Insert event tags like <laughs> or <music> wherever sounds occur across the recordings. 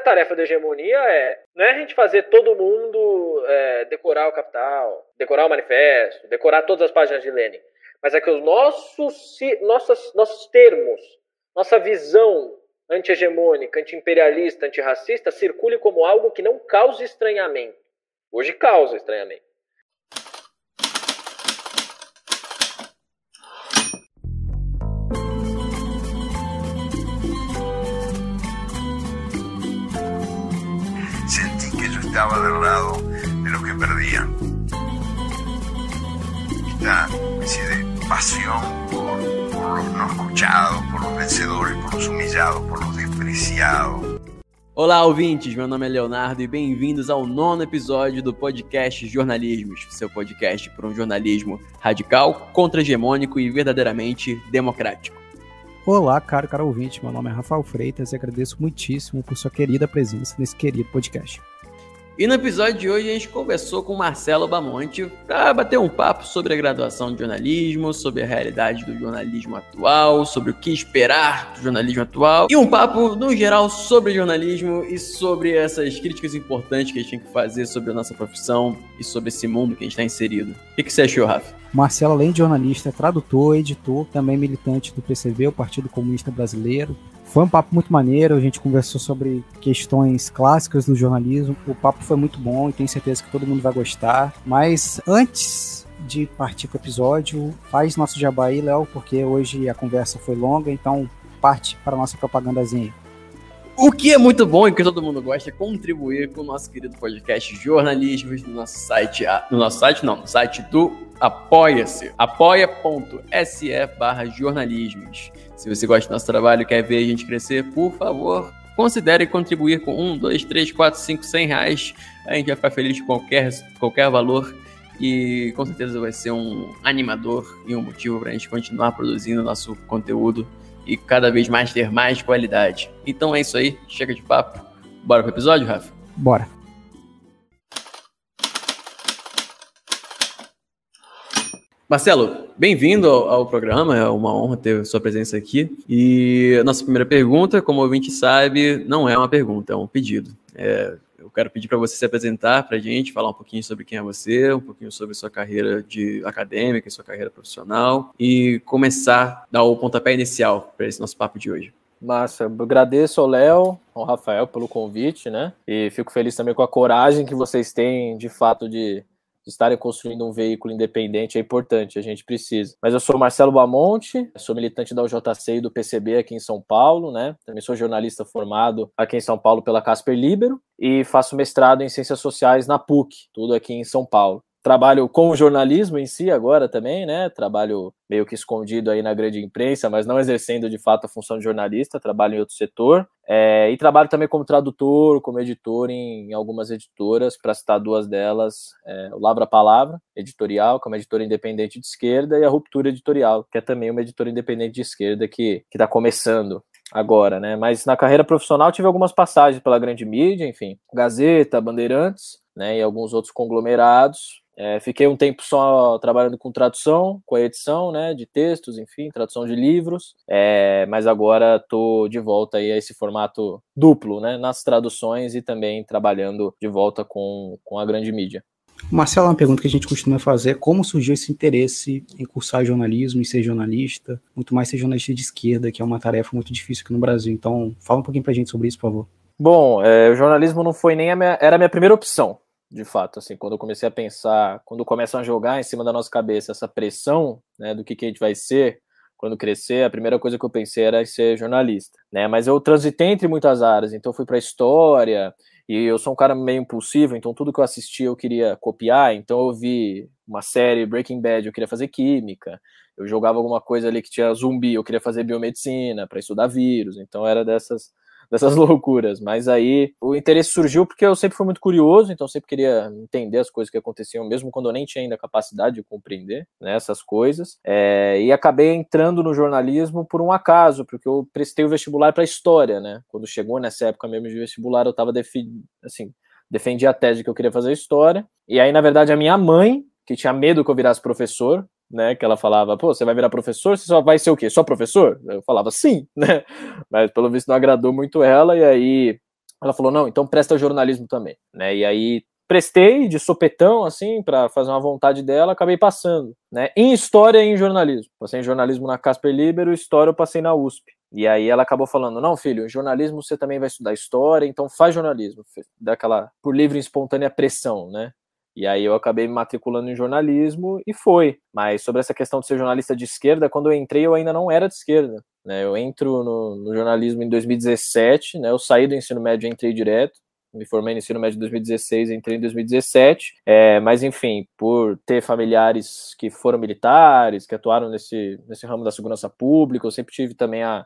a tarefa da hegemonia é não é a gente fazer todo mundo é, decorar o capital, decorar o manifesto, decorar todas as páginas de Lenin, mas é que os nossos, nossos, termos, nossa visão anti-hegemônica, anti-imperialista, antirracista circule como algo que não cause estranhamento. Hoje causa estranhamento. Pasión por, por los no escuchados, por los vencedores, por los humillados, por los despreciados. Olá, ouvintes! Meu nome é Leonardo e bem-vindos ao nono episódio do podcast Jornalismos, seu podcast por um jornalismo radical, contra-hegemônico e verdadeiramente democrático. Olá, caro, caro ouvinte. Meu nome é Rafael Freitas e agradeço muitíssimo por sua querida presença nesse querido podcast. E no episódio de hoje a gente conversou com Marcelo Bamonte para bater um papo sobre a graduação de jornalismo, sobre a realidade do jornalismo atual, sobre o que esperar do jornalismo atual e um papo no geral sobre jornalismo e sobre essas críticas importantes que a gente tem que fazer sobre a nossa profissão e sobre esse mundo que a gente está inserido. O que, você achou, Rafa? Marcelo, além de jornalista, é tradutor, editor, também militante do PCB, o Partido Comunista Brasileiro, foi um papo muito maneiro, a gente conversou sobre questões clássicas do jornalismo. O papo foi muito bom e tenho certeza que todo mundo vai gostar. Mas antes de partir para o episódio, faz nosso jabá aí, Léo, porque hoje a conversa foi longa, então parte para a nossa propagandazinha. O que é muito bom e que todo mundo gosta é contribuir com o nosso querido podcast Jornalismos no nosso site, no nosso site não, no site do Apoia-se, apoia.se barra jornalismos. Se você gosta do nosso trabalho e quer ver a gente crescer, por favor, considere contribuir com um, dois, três, quatro, cinco, cem reais. A gente vai ficar feliz com qualquer, qualquer valor e com certeza vai ser um animador e um motivo para a gente continuar produzindo nosso conteúdo e cada vez mais ter mais qualidade. Então é isso aí, chega de papo. Bora pro episódio, Rafa? Bora. Marcelo, bem-vindo ao, ao, programa, é uma honra ter sua presença aqui. E a nossa primeira pergunta, como o ouvinte sabe, não é uma pergunta, é um pedido. É, eu quero pedir para você se apresentar para a gente, falar um pouquinho sobre quem é você, um pouquinho sobre sua carreira de acadêmica, sua carreira profissional e começar a dar o pontapé inicial para esse nosso papo de hoje. Massa, agradeço ao Léo, ao Rafael pelo convite, né? E fico feliz também com a coragem que vocês têm, de fato, de estarem construindo um veículo independente é importante, a gente precisa. Mas eu sou Marcelo Bamonte, sou militante da UJC e do PCB aqui em São Paulo, né? Também sou jornalista formado aqui em São Paulo pela Casper Libero e faço mestrado em Ciências Sociais na PUC, tudo aqui em São Paulo trabalho com o jornalismo em si agora também, né? Trabalho meio que escondido aí na grande imprensa, mas não exercendo de fato a função de jornalista, trabalho em outro setor. É, e trabalho também como tradutor, como editor em, algumas editoras, para citar duas delas, é, o Labra Palavra, editorial, que é uma editora independente de esquerda, e a Ruptura Editorial, que é também uma editora independente de esquerda que está começando agora, né? Mas na carreira profissional tive algumas passagens pela grande mídia, enfim, Gazeta, Bandeirantes, né, e alguns outros conglomerados, é, fiquei um tempo só trabalhando com tradução, com a edição né, de textos, enfim, tradução de livros, é, mas agora estou de volta aí a esse formato duplo, né, nas traduções e também trabalhando de volta com, com a grande mídia. Marcelo, uma pergunta que a gente costuma fazer: como surgiu esse interesse em cursar jornalismo e ser jornalista, muito mais ser jornalista de esquerda, que é uma tarefa muito difícil aqui no Brasil? Então, fala um pouquinho pra gente sobre isso, por favor. Bom, é, o jornalismo não foi nem a minha, era a minha primeira opção de fato, assim, quando eu comecei a pensar, quando começam a jogar em cima da nossa cabeça essa pressão, né, do que, que a gente vai ser quando crescer, a primeira coisa que eu pensei era ser jornalista, né, mas eu transitei entre muitas áreas, então fui para história, e eu sou um cara meio impulsivo, então tudo que eu assistia eu queria copiar, então eu vi uma série Breaking Bad, eu queria fazer química, eu jogava alguma coisa ali que tinha zumbi, eu queria fazer biomedicina para estudar vírus, então era dessas dessas <laughs> loucuras. Mas aí o interesse surgiu porque eu sempre fui muito curioso, então sempre queria entender as coisas que aconteciam, mesmo quando eu nem tinha ainda capacidade de compreender né, essas coisas. É, e acabei entrando no jornalismo por um acaso, porque eu prestei o vestibular para história, né? Quando chegou nessa época mesmo de vestibular, eu estava assim, defendi a tese que eu queria fazer história. E aí, na verdade, a minha mãe, que tinha medo que eu virasse professor, né? Que ela falava, pô, você vai virar professor, você só vai ser o quê? Só professor? Eu falava, sim, <laughs> né? Mas pelo visto não agradou muito ela, e aí ela falou: não, então presta jornalismo também, né? E aí prestei de sopetão, assim, para fazer uma vontade dela, acabei passando, né? Em história e em jornalismo. Passei em jornalismo na Casper Libero, história eu passei na USP. E aí ela acabou falando: não, filho, em jornalismo você também vai estudar história, então faz jornalismo. Daquela, por livre e espontânea pressão, né? E aí eu acabei me matriculando em jornalismo e foi. Mas sobre essa questão de ser jornalista de esquerda, quando eu entrei eu ainda não era de esquerda. Né? Eu entro no, no jornalismo em 2017, né? Eu saí do ensino médio e entrei direto. Me formei no ensino médio em 2016, entrei em 2017. É, mas enfim, por ter familiares que foram militares, que atuaram nesse, nesse ramo da segurança pública, eu sempre tive também a,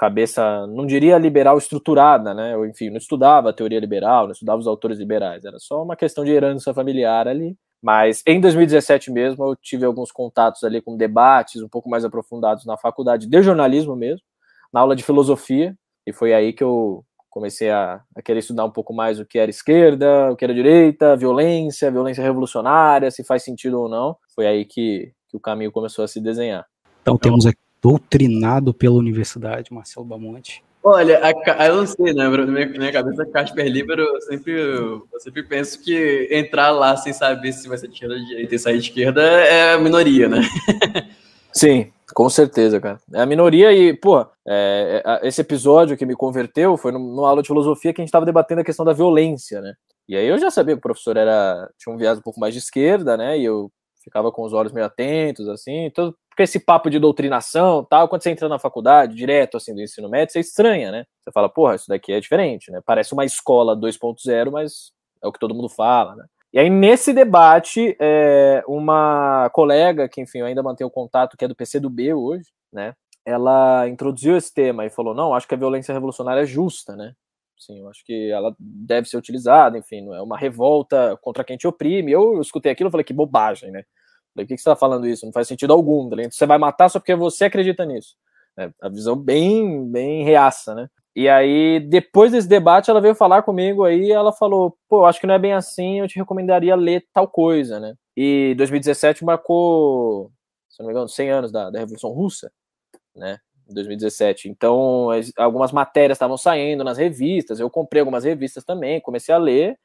cabeça, não diria liberal estruturada, né? Eu, enfim, não estudava a teoria liberal, não estudava os autores liberais, era só uma questão de herança familiar ali. Mas em 2017 mesmo eu tive alguns contatos ali com debates um pouco mais aprofundados na faculdade de jornalismo mesmo, na aula de filosofia, e foi aí que eu comecei a, a, querer estudar um pouco mais o que era esquerda, o que era direita, violência, violência revolucionária, se faz sentido ou não. Foi aí que, que o caminho começou a se desenhar. Então temos aqui doutrinado pela universidade, Marcelo Bamonte? Olha, a, eu não sei, né? Na minha, na minha cabeça, Casper Libero, eu sempre, eu sempre penso que entrar lá sem saber se vai ser de esquerda ou de direita e sair de esquerda é a minoria, né? <laughs> Sim, com certeza, cara. É a minoria e, pô, é, é esse episódio que me converteu foi numa aula de filosofia que a gente estava debatendo a questão da violência, né? E aí eu já sabia que o professor era tinha um viés um pouco mais de esquerda, né? E eu ficava com os olhos meio atentos, assim. Então, porque esse papo de doutrinação, tal, quando você entra na faculdade, direto, assim, do ensino médio, você estranha, né? Você fala, porra, isso daqui é diferente, né? Parece uma escola 2.0, mas é o que todo mundo fala, né? E aí, nesse debate, é, uma colega, que, enfim, eu ainda mantenho contato, que é do PCdoB hoje, né? Ela introduziu esse tema e falou, não, acho que a violência revolucionária é justa, né? Sim, eu acho que ela deve ser utilizada, enfim, não é uma revolta contra quem te oprime. Eu escutei aquilo e falei que bobagem, né? Falei, por que, você está falando isso? Não faz sentido algum. Você vai matar só porque você acredita nisso. É, a visão bem, bem reaça, né? E aí, depois desse debate, ela veio falar comigo aí ela falou, pô, acho que não é bem assim, eu te recomendaria ler tal coisa, né? E 2017 marcou, se não me engano, 100 anos da, da Revolução Russa, né? 2017. Então, algumas matérias estavam saindo nas revistas, eu comprei algumas revistas também, comecei a ler,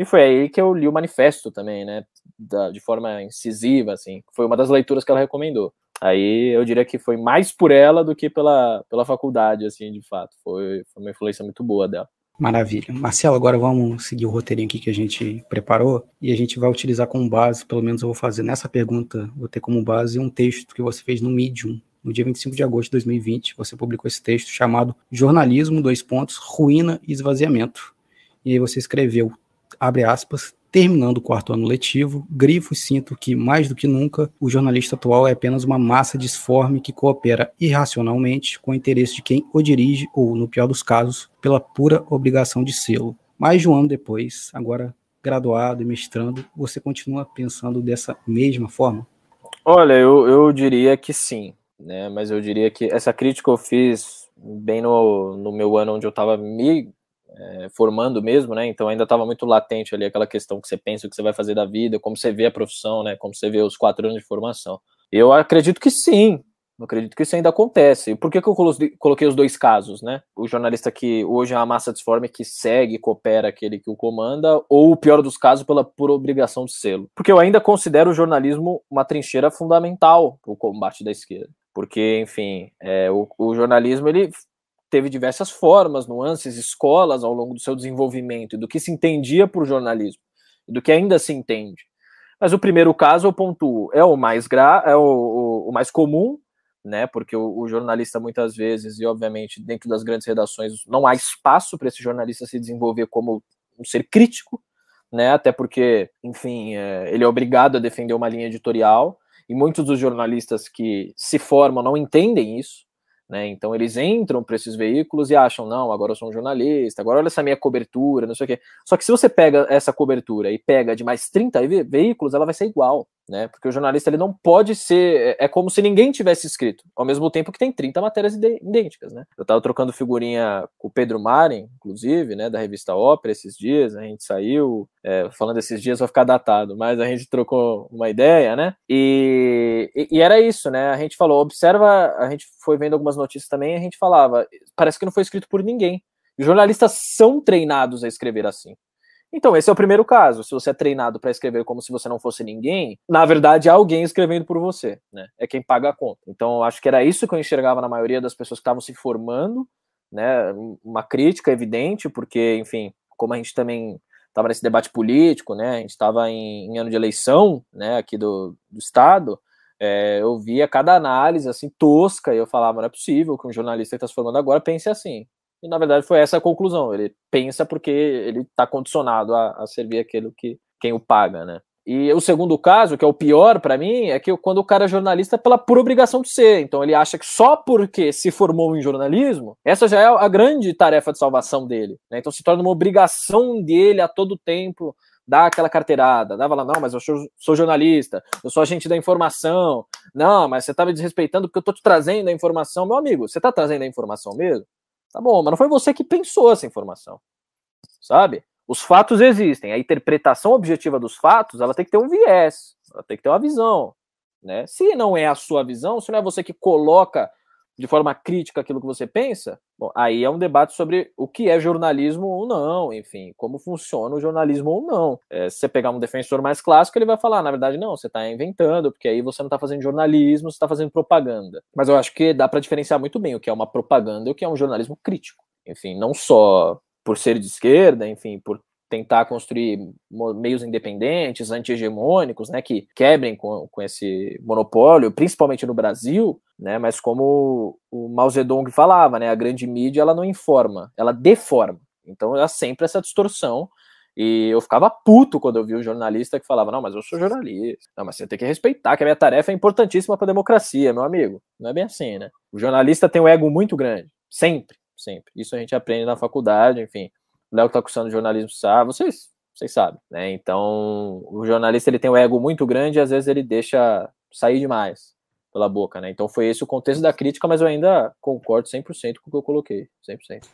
e foi aí que eu li o manifesto também, né, da, de forma incisiva, assim, foi uma das leituras que ela recomendou. Aí eu diria que foi mais por ela do que pela, pela faculdade, assim, de fato. Foi, foi uma influência muito boa dela. Maravilha. Marcelo, agora vamos seguir o roteirinho aqui que a gente preparou e a gente vai utilizar como base, pelo menos eu vou fazer nessa pergunta, vou ter como base um texto que você fez no Medium, no dia 25 de agosto de 2020, você publicou esse texto chamado Jornalismo, dois pontos, ruína e esvaziamento. E aí você escreveu, abre aspas, terminando o quarto ano letivo, grifo e sinto que, mais do que nunca, o jornalista atual é apenas uma massa disforme que coopera irracionalmente com o interesse de quem o dirige ou, no pior dos casos, pela pura obrigação de sê-lo. Mais de um ano depois, agora graduado e mestrando, você continua pensando dessa mesma forma? Olha, eu, eu diria que sim né? Mas eu diria que essa crítica eu fiz bem no, no meu ano onde eu estava me é, formando mesmo, né? Então ainda estava muito latente ali aquela questão que você pensa o que você vai fazer da vida, como você vê a profissão, né? Como você vê os quatro anos de formação. Eu acredito que sim, eu acredito que isso ainda acontece. Por que, que eu coloquei os dois casos, né? O jornalista que hoje é uma massa disforme que segue, coopera aquele que o comanda, ou o pior dos casos, pela pura obrigação de selo. Porque eu ainda considero o jornalismo uma trincheira fundamental para o combate da esquerda porque, enfim, é, o, o, jornalismo ele teve diversas formas, nuances, escolas ao longo do seu desenvolvimento, do que se entendia por jornalismo, do que ainda se entende. Mas o primeiro caso, eu pontuo, é o mais, gra é o, o, o mais comum, né, porque o, jornalista muitas vezes, e obviamente dentro das grandes redações, não há espaço para esse jornalista se desenvolver como um ser crítico, né, até porque, enfim, é, ele é obrigado a defender uma linha editorial, e muitos dos jornalistas que se formam não entendem isso, né? Então eles entram para esses veículos e acham, não, agora eu sou um jornalista, agora olha essa minha cobertura, não sei o quê. Só que se você pega essa cobertura e pega de mais 30 veículos, ela vai ser igual né? Porque o jornalista ele não pode ser. É, é como se ninguém tivesse escrito, ao mesmo tempo que tem 30 matérias idênticas, né? Eu tava trocando figurinha com o Pedro Marin, inclusive, né? Da revista Ópera esses dias, a gente saiu. É, falando esses dias vai ficar datado, mas a gente trocou uma ideia, né? E, e, e, era isso, né? A gente falou, observa, a gente foi vendo algumas notícias também, a gente falava, parece que não foi escrito por ninguém. Jornalistas são treinados a escrever assim. Então, esse é o primeiro caso. Se você é treinado para escrever como se você não fosse ninguém, na verdade há alguém escrevendo por você, né? É quem paga a conta. Então, acho que era isso que eu enxergava na maioria das pessoas que estavam se formando, né? Uma crítica evidente, porque, enfim, como a gente também estava nesse debate político, né? A gente estava em, em, ano de eleição, né? Aqui do, do estado. É, eu via cada análise assim tosca e eu falava não é possível que um jornalista que está se formando agora pense assim. E na verdade foi essa a conclusão. Ele pensa porque ele está condicionado a, a, servir aquilo que quem o paga, né? E o segundo caso, que é o pior para mim, é que quando o cara é jornalista pela pura obrigação de ser. Então ele acha que só porque se formou em jornalismo, essa já é a grande tarefa de salvação dele. Né? Então se torna uma obrigação dele a todo tempo dar aquela carteirada, dava lá, não, mas eu sou, sou, jornalista, eu sou agente da informação, não, mas você tá me desrespeitando porque eu estou te trazendo a informação. Meu amigo, você está trazendo a informação mesmo? Tá bom, mas não foi você que pensou essa informação, sabe? Os fatos existem, a interpretação objetiva dos fatos, ela tem que ter um viés, ela tem que ter uma visão, né? Se não é a sua visão, se não é você que coloca de forma crítica aquilo que você pensa, bom, aí é um debate sobre o que é jornalismo ou não, enfim, como funciona o jornalismo ou não. É, se você pegar um defensor mais clássico, ele vai falar, na verdade, não, você está inventando, porque aí você não está fazendo jornalismo, você está fazendo propaganda. Mas eu acho que dá para diferenciar muito bem o que é uma propaganda e o que é um jornalismo crítico. Enfim, não só por ser de esquerda, enfim, por tentar construir meios independentes, anti-hegemônicos, né, que quebrem com, com esse monopólio, principalmente no Brasil, né, mas como o Mao Zedong falava, né, a grande mídia ela não informa, ela deforma. Então há sempre essa distorção e eu ficava puto quando eu vi o jornalista que falava: Não, mas eu sou jornalista. Não, mas você tem que respeitar que a minha tarefa é importantíssima para a democracia, meu amigo. Não é bem assim, né? O jornalista tem um ego muito grande. Sempre, sempre. Isso a gente aprende na faculdade, enfim. Léo que tá cursando jornalismo sabe, vocês, vocês sabem, né? Então, o jornalista ele tem um ego muito grande e às vezes ele deixa sair demais pela boca, né? Então foi esse o contexto da crítica, mas eu ainda concordo 100% com o que eu coloquei, 100%.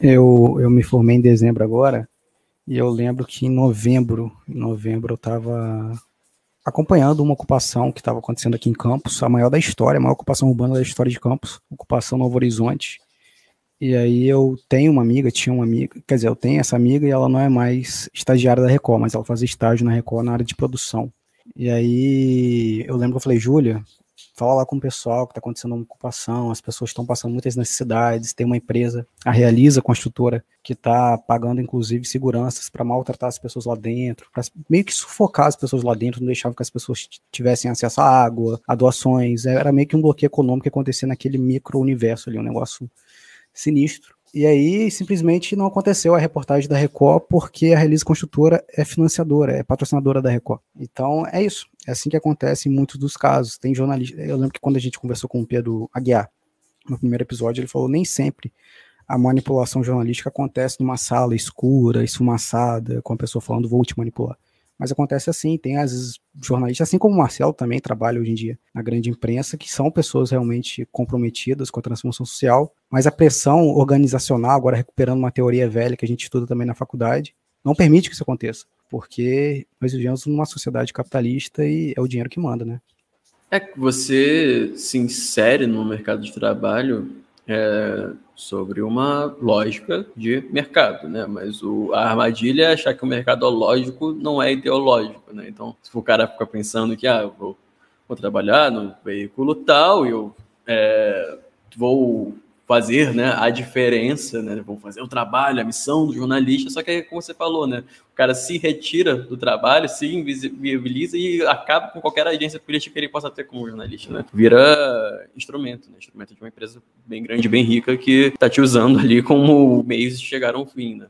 Eu, eu me formei em dezembro agora, e eu lembro que em novembro, em novembro eu estava acompanhando uma ocupação que estava acontecendo aqui em Campos, a maior da história, a maior ocupação urbana da história de Campos, ocupação Novo Horizonte. E aí eu tenho uma amiga, tinha uma amiga, quer dizer, eu tenho essa amiga e ela não é mais estagiária da Record, mas ela fazia estágio na Record na área de produção. E aí eu lembro que eu falei, Júlia, fala lá com o pessoal que está acontecendo uma ocupação, as pessoas estão passando muitas necessidades, tem uma empresa, a Realiza Construtora, que está pagando inclusive seguranças para maltratar as pessoas lá dentro, para meio que sufocar as pessoas lá dentro, não deixava que as pessoas tivessem acesso à água, a doações, era meio que um bloqueio econômico que acontecia naquele micro-universo ali, um negócio sinistro. E aí, simplesmente não aconteceu a reportagem da Record porque a Release Construtora é financiadora, é patrocinadora da Record. Então, é isso. É assim que acontece em muitos dos casos. Tem jornalista. Eu lembro que quando a gente conversou com o Pedro Aguiar, no primeiro episódio, ele falou: nem sempre a manipulação jornalística acontece numa sala escura, esfumaçada, com a pessoa falando, vou te manipular. Mas acontece assim, tem às vezes jornalistas, assim como o Marcelo também trabalha hoje em dia na grande imprensa, que são pessoas realmente comprometidas com a transformação social, mas a pressão organizacional, agora recuperando uma teoria velha que a gente estuda também na faculdade, não permite que isso aconteça, porque nós vivemos numa sociedade capitalista e é o dinheiro que manda, né? É que você se insere no mercado de trabalho é, sobre uma lógica de mercado, né? Mas o, a armadilha é achar que o mercadológico não é ideológico, né? Então, se o cara fica pensando que, ah, vou, vou trabalhar no veículo tal eu é, vou fazer né, a diferença, né? Vão fazer o trabalho, a missão do jornalista, só que como você falou, né? O cara se retira do trabalho, se invisibiliza e acaba com qualquer agência política que ele possa ter como jornalista, né? Vira instrumento, né? Instrumento de uma empresa bem grande, bem rica, que está te usando ali como meios de chegar ao fim, né?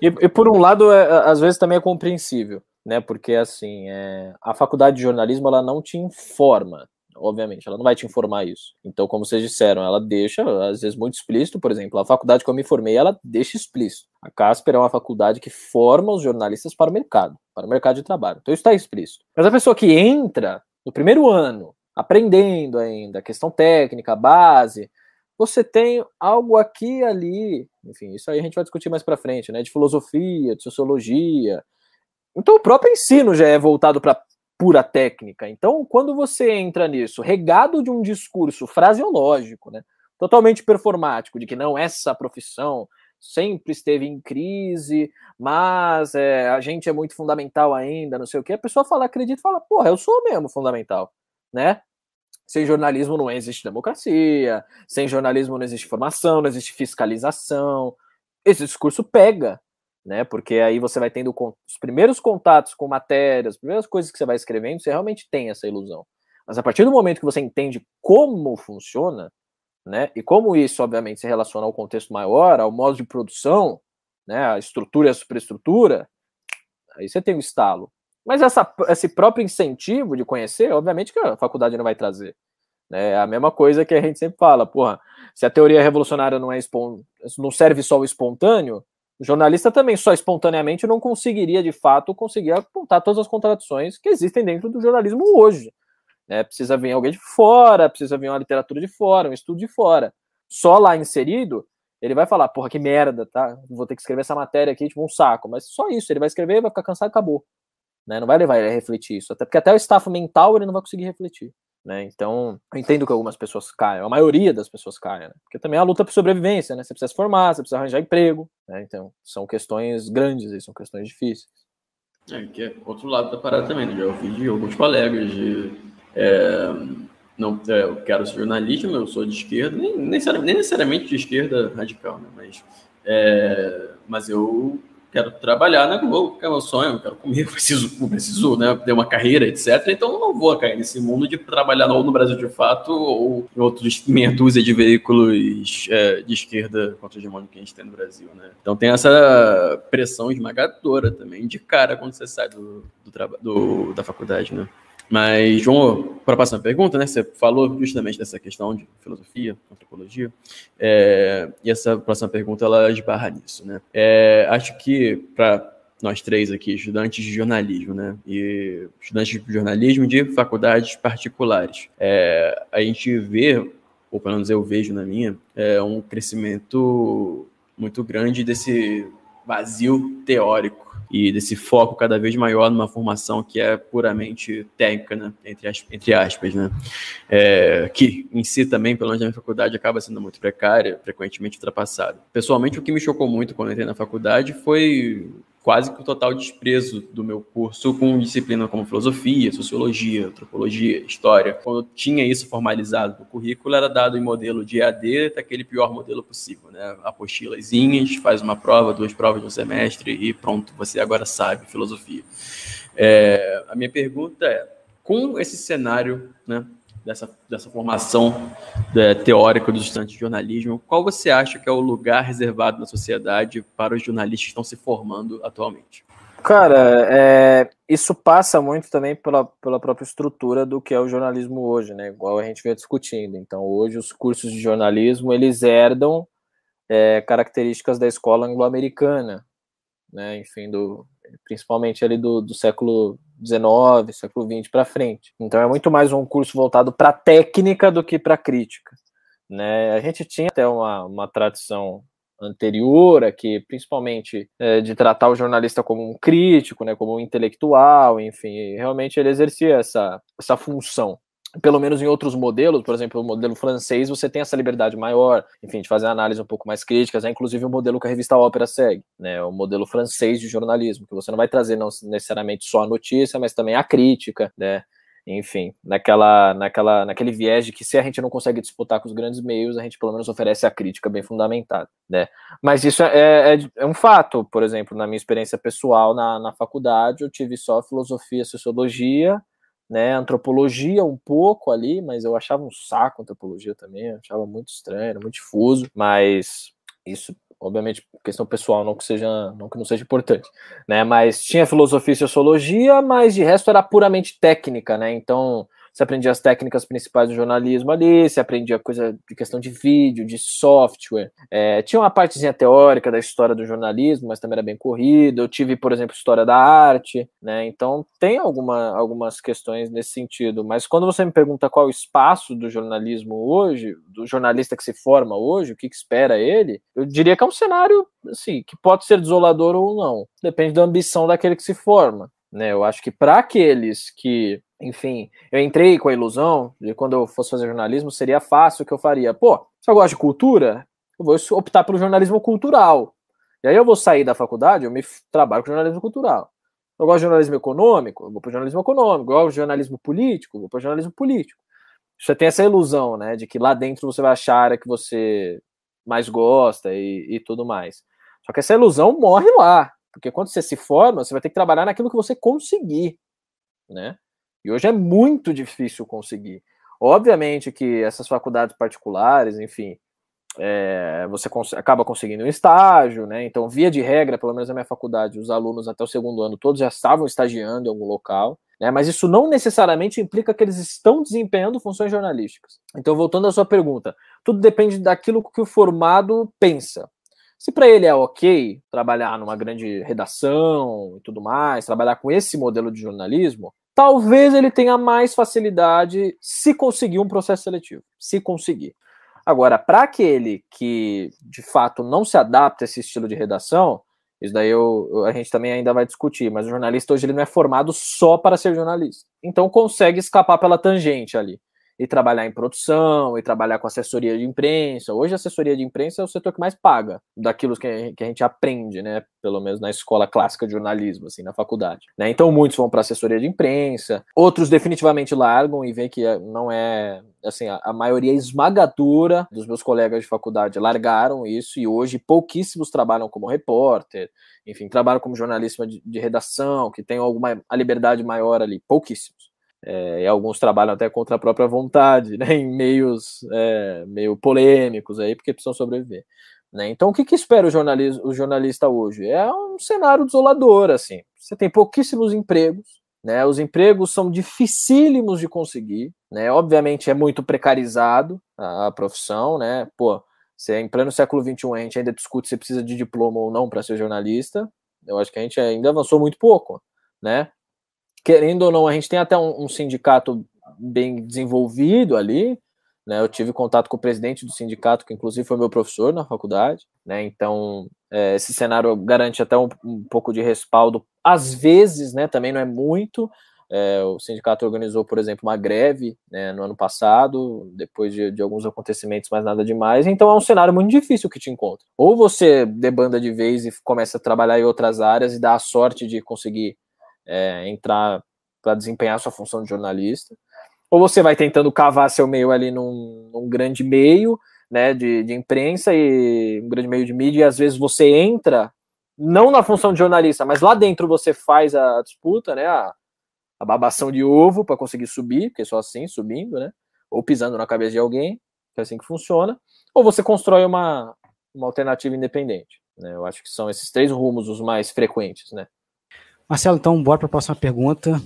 E, e por um lado, é, às vezes também é compreensível, né? Porque assim, é, a faculdade de jornalismo ela não te informa obviamente, ela não vai te informar isso. Então, como vocês disseram, ela deixa, às vezes, muito explícito, por exemplo, a faculdade que eu me formei, ela deixa explícito. A Casper é uma faculdade que forma os jornalistas para o mercado, para o mercado de trabalho. Então, isso está explícito. Mas a pessoa que entra no primeiro ano, aprendendo ainda, questão técnica, base, você tem algo aqui e ali, enfim, isso aí a gente vai discutir mais para frente, né, de filosofia, de sociologia. Então, o próprio ensino já é voltado para pura técnica. Então, quando você entra nisso, regado de um discurso fraseológico, né, totalmente performático, de que não, essa profissão sempre esteve em crise, mas é, a gente é muito fundamental ainda, não sei o que. A pessoa fala, acredita e fala, porra, eu sou mesmo fundamental, né? Sem jornalismo não existe democracia, sem jornalismo não existe formação, não existe fiscalização. Esse discurso pega, né? Porque aí você vai tendo os primeiros contatos com matérias, as primeiras coisas que você vai escrevendo, você realmente tem essa ilusão. Mas a partir do momento que você entende como funciona, né? E como isso, obviamente, se relaciona ao contexto maior, ao modo de produção, né? A estrutura e a superestrutura, aí você tem o um estalo. Mas essa, esse próprio incentivo de conhecer, obviamente que a faculdade não vai trazer. Né? É a mesma coisa que a gente sempre fala, porra, se a teoria revolucionária não, é não serve só o espontâneo, o jornalista também só espontaneamente não conseguiria, de fato, conseguir apontar todas as contradições que existem dentro do jornalismo hoje. Né? Precisa vir alguém de fora, precisa vir uma literatura de fora, um estudo de fora. Só lá inserido, ele vai falar, porra, que merda, tá? Vou ter que escrever essa matéria aqui, tipo um saco. Mas só isso, ele vai escrever, vai ficar cansado acabou. Né? Não vai levar ele a refletir isso. Até porque até o staff mental ele não vai conseguir refletir. Né? Então, eu entendo que algumas pessoas caiam, a maioria das pessoas caem, né? porque também é a luta por sobrevivência, né? Você precisa se formar, você precisa arranjar emprego, né? Então, são questões grandes e são questões difíceis. É, que é outro lado da parada também, né? Já ouvi de alguns colegas de. É, não, é, eu quero ser jornalista, eu sou de esquerda, nem, nem, necessariamente de esquerda radical, né? Mas, é, mas eu quero trabalhar na Globo, que é meu sonho, quero comer, <laughs> preciso, preciso né, ter uma carreira, etc. Então não vou cair nesse mundo de trabalhar ou no Brasil de fato ou em outros meia dúzia de veículos é, de esquerda contra o hegemônico que a gente tem no Brasil, né? Então tem essa pressão esmagadora também de cara quando você sai do, do, do da faculdade, né? Mas, João, para a próxima pergunta, né? Você falou justamente dessa questão de filosofia, antropologia, é, e essa próxima pergunta ela esbarra nisso, né? É, acho que para nós três aqui, estudantes de jornalismo, né? E estudantes de jornalismo de faculdades particulares, é, a gente vê, ou pelo menos eu vejo na minha, é, um crescimento muito grande desse vazio teórico e desse foco cada vez maior numa formação que é puramente técnica, né? entre, as, entre aspas, né? É, que em si também, pelo menos na minha faculdade, acaba sendo muito precária, frequentemente ultrapassada. Pessoalmente, o que me chocou muito quando entrei na faculdade foi quase que o total desprezo do meu curso com disciplina como filosofia, sociologia, antropologia, história. Quando tinha isso formalizado no currículo, era dado em modelo de EAD, daquele pior modelo possível, né? Apostilazinhas, faz uma prova, duas provas um semestre e pronto, você agora sabe filosofia. É, a minha pergunta é, com esse cenário, né, dessa, dessa formação é, teórica dos estudantes de jornalismo, qual você acha que é o lugar reservado na sociedade para os jornalistas que estão se formando atualmente? Cara, é, isso passa muito também pela, pela própria estrutura do que é o jornalismo hoje, né? Igual a gente veio discutindo. Então, hoje os cursos de jornalismo eles herdam é, características da escola anglo-americana, né? Enfim, do, principalmente ali do, do século XIX, século XX para frente. Então é muito mais um curso voltado para técnica do que para crítica. Né? A gente tinha até uma, uma tradição anterior aqui, principalmente é, de tratar o jornalista como um crítico, né, como um intelectual, enfim, realmente ele exercia essa, essa função pelo menos em outros modelos, por exemplo, o modelo francês, você tem essa liberdade maior, enfim, de fazer análise um pouco mais críticas, é inclusive o modelo que a revista Ópera segue, né, o modelo francês de jornalismo, que você não vai trazer não necessariamente só a notícia, mas também a crítica, né, enfim, naquela, naquela, naquele viés de que se a gente não consegue disputar com os grandes meios, a gente pelo menos oferece a crítica bem fundamentada, né? Mas isso é, é, é um fato, por exemplo, na minha experiência pessoal na, na faculdade, eu tive só filosofia, sociologia, né, antropologia um pouco ali, mas eu achava um saco antropologia também, achava muito estranho, muito difuso, mas isso obviamente questão pessoal não que seja não que não seja importante né mas tinha filosofia e sociologia mas de resto era puramente técnica né então você aprendia as técnicas principais do jornalismo ali, você aprendia coisa de questão de vídeo, de software. É, tinha uma partezinha teórica da história do jornalismo, mas também era bem corrido. Eu tive, por exemplo, história da arte, né? Então tem alguma, algumas questões nesse sentido. Mas quando você me pergunta qual o espaço do jornalismo hoje, do jornalista que se forma hoje, o que, que espera ele, eu diria que é um cenário assim, que pode ser desolador ou não. Depende da ambição daquele que se forma. Né, eu acho que para aqueles que enfim, eu entrei com a ilusão de quando eu fosse fazer jornalismo seria fácil o que eu faria. Pô, se eu gosto de cultura, eu vou optar pelo jornalismo cultural. E aí eu vou sair da faculdade, eu me trabalho com jornalismo cultural. Eu gosto de jornalismo econômico, eu vou para jornalismo econômico. Eu gosto de jornalismo político, eu vou para jornalismo político. Você tem essa ilusão, né, de que lá dentro você vai achar a área que você mais gosta e, e tudo mais. Só que essa ilusão morre lá, porque quando você se forma, você vai ter que trabalhar naquilo que você conseguir, né? E hoje é muito difícil conseguir. Obviamente que essas faculdades particulares, enfim, é, você cons acaba conseguindo um estágio, né? Então, via de regra, pelo menos na minha faculdade, os alunos até o segundo ano todos já estavam estagiando em algum local, né? Mas isso não necessariamente implica que eles estão desempenhando funções jornalísticas. Então, voltando à sua pergunta, tudo depende daquilo que o formado pensa. Se para ele é ok trabalhar numa grande redação e tudo mais, trabalhar com esse modelo de jornalismo, talvez ele tenha mais facilidade se conseguir um processo seletivo. Se conseguir. Agora, para aquele que de fato não se adapta a esse estilo de redação, isso daí eu, a gente também ainda vai discutir, mas o jornalista hoje ele não é formado só para ser jornalista. Então consegue escapar pela tangente ali e trabalhar em produção, e trabalhar com assessoria de imprensa. Hoje, a assessoria de imprensa é o setor que mais paga daquilo que a gente aprende, né? Pelo menos na escola clássica de jornalismo, assim, na faculdade. Né? Então, muitos vão para assessoria de imprensa, outros definitivamente largam e veem que é, não é. Assim, a, a maioria esmagadora dos meus colegas de faculdade largaram isso e hoje pouquíssimos trabalham como repórter, enfim, trabalham como jornalista de, de redação, que tem alguma a liberdade maior ali, pouquíssimos. É, e alguns trabalham até contra a própria vontade, né, <laughs> em meios é, meio polêmicos aí, porque precisam sobreviver. Né? Então, o que, que espera o, jornalista, o jornalista hoje? É um cenário desolador, assim. Você tem pouquíssimos empregos, né? Os empregos são dificílimos de conseguir, né? Obviamente é muito precarizado a, a profissão, né? Pô, você em pleno século XXI a gente ainda discute se precisa de diploma ou não para ser jornalista. Eu acho que a gente ainda avançou muito pouco, né? Querendo ou não, a gente tem até um, um sindicato bem desenvolvido ali, né, eu tive contato com o presidente do sindicato, que inclusive foi meu professor na faculdade, né, então é, esse cenário garante até um, um, pouco de respaldo, às vezes, né, também não é muito, é, o sindicato organizou, por exemplo, uma greve né, no ano passado, depois de, de, alguns acontecimentos, mas nada demais, então é um cenário muito difícil que te encontra. Ou você debanda de vez e começa a trabalhar em outras áreas e dá a sorte de conseguir é, entrar para desempenhar sua função de jornalista, ou você vai tentando cavar seu meio ali num, num grande meio né, de, de, imprensa e um grande meio de mídia, e às vezes você entra não na função de jornalista, mas lá dentro você faz a disputa, né, a, a babação de ovo para conseguir subir, porque só assim, subindo, né, ou pisando na cabeça de alguém, que é assim que funciona, ou você constrói uma, uma alternativa independente. Né, eu acho que são esses três rumos os mais frequentes, né. Marcelo, então, bora para a próxima pergunta,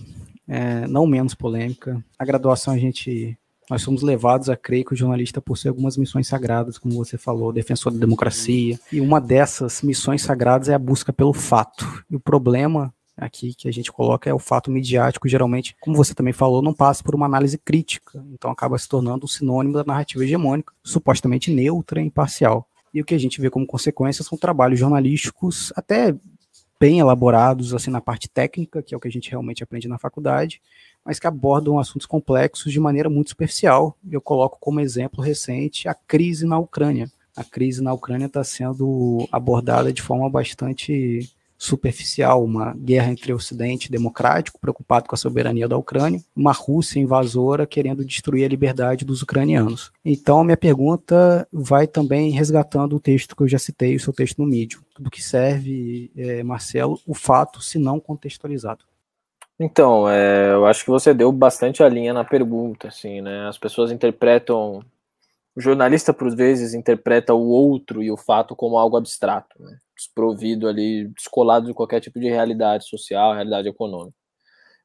é, não menos polêmica. A graduação, a gente, nós somos levados a crer que o jornalista possui algumas missões sagradas, como você falou, defensor da democracia, e uma dessas missões sagradas é a busca pelo fato. E o problema aqui que a gente coloca é o fato midiático, geralmente, como você também falou, não passa por uma análise crítica, então acaba se tornando um sinônimo da narrativa hegemônica, supostamente neutra e imparcial. E o que a gente vê como consequência são trabalhos jornalísticos até bem elaborados assim na parte técnica, que é o que a gente realmente aprende na faculdade, mas que abordam assuntos complexos de maneira muito superficial. Eu coloco como exemplo recente a crise na Ucrânia. A crise na Ucrânia está sendo abordada de forma bastante superficial, uma guerra entre o Ocidente democrático, preocupado com a soberania da Ucrânia, uma Rússia invasora querendo destruir a liberdade dos ucranianos. Então, a minha pergunta vai também resgatando o texto que eu já citei, o seu texto no Medium. Do que serve, é, Marcelo, o fato, se não contextualizado? Então, é, eu acho que você deu bastante a linha na pergunta, assim, né? As pessoas interpretam o jornalista, por vezes, interpreta o outro e o fato como algo abstrato, né? desprovido ali, descolado de qualquer tipo de realidade social, realidade econômica.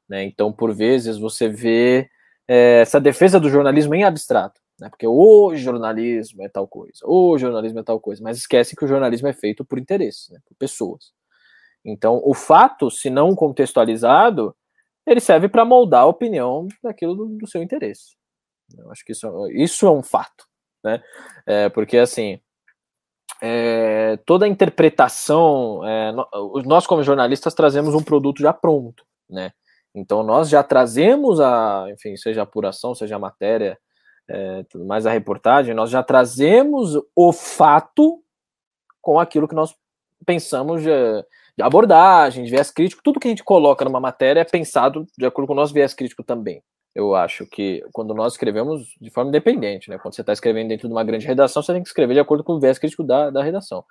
Né? Então, por vezes, você vê é, essa defesa do jornalismo em abstrato, né? porque o jornalismo é tal coisa, o jornalismo é tal coisa, mas esquece que o jornalismo é feito por interesses, né? por pessoas. Então, o fato, se não contextualizado, ele serve para moldar a opinião daquilo do, do seu interesse. Eu acho que isso, isso é um fato né? É, porque assim, é, toda a interpretação, é, nós como jornalistas trazemos um produto já pronto, né? Então nós já trazemos a, enfim, seja a apuração, seja a matéria, é, tudo mais a reportagem, nós já trazemos o fato com aquilo que nós pensamos de, de abordagem, de viés crítico, tudo que a gente coloca numa matéria é pensado de acordo com o nosso viés crítico também. Eu acho que quando nós escrevemos de forma independente, né? Quando você está escrevendo dentro de uma grande redação, você tem que escrever de acordo com o viés crítico da, da redação.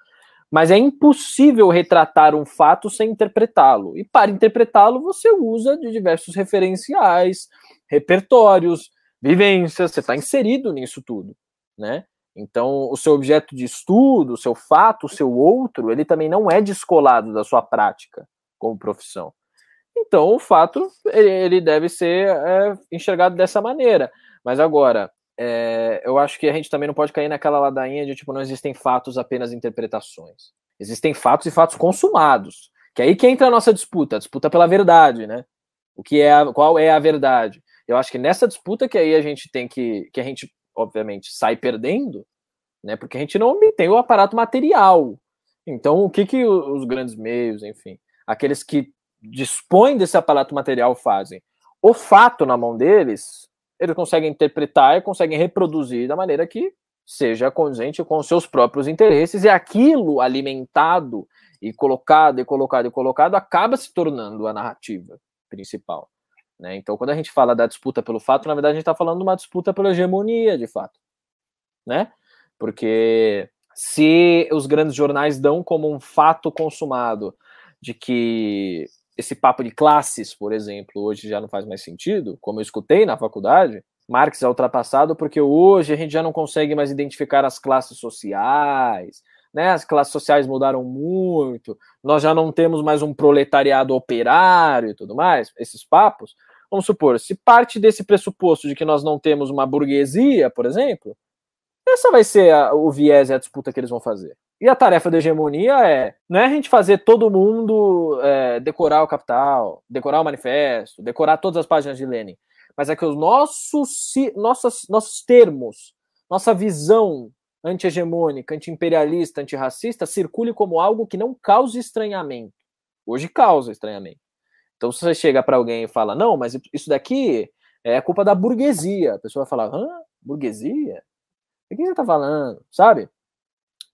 Mas é impossível retratar um fato sem interpretá-lo. E para interpretá-lo, você usa de diversos referenciais, repertórios, vivências, você está inserido nisso tudo, né? Então, o seu objeto de estudo, o seu fato, o seu outro, ele também não é descolado da sua prática como profissão. Então, o fato, ele deve ser é, enxergado dessa maneira. Mas agora, é, eu acho que a gente também não pode cair naquela ladainha de, tipo, não existem fatos, apenas interpretações. Existem fatos e fatos consumados. Que é aí que entra a nossa disputa, a disputa pela verdade, né? O que é a, qual é a verdade? Eu acho que nessa disputa que aí a gente tem que, que a gente, obviamente, sai perdendo, né? Porque a gente não tem o aparato material. Então, o que que os grandes meios, enfim, aqueles que dispõem desse aparato material fazem? O fato na mão deles, eles conseguem interpretar e conseguem reproduzir da maneira que seja condizente com os seus próprios interesses, e aquilo alimentado e colocado e colocado e colocado acaba se tornando a narrativa principal. Né? Então, quando a gente fala da disputa pelo fato, na verdade a gente está falando de uma disputa pela hegemonia, de fato. Né? Porque se os grandes jornais dão como um fato consumado de que esse papo de classes, por exemplo, hoje já não faz mais sentido, como eu escutei na faculdade, Marx é ultrapassado porque hoje a gente já não consegue mais identificar as classes sociais, né? As classes sociais mudaram muito, nós já não temos mais um proletariado operário e tudo mais, esses papos. Vamos supor, se parte desse pressuposto de que nós não temos uma burguesia, por exemplo, essa vai ser a, o viés e a disputa que eles vão fazer. E a tarefa da hegemonia é, não é a gente fazer todo mundo é, decorar o Capital, decorar o Manifesto, decorar todas as páginas de Lenin, mas é que os nossos, nossos, nossos termos, nossa visão anti-hegemônica, anti-imperialista, antirracista circule como algo que não cause estranhamento. Hoje causa estranhamento. Então, se você chega para alguém e fala, não, mas isso daqui é culpa da burguesia, a pessoa vai falar, hã? Burguesia? O que você está falando? Sabe?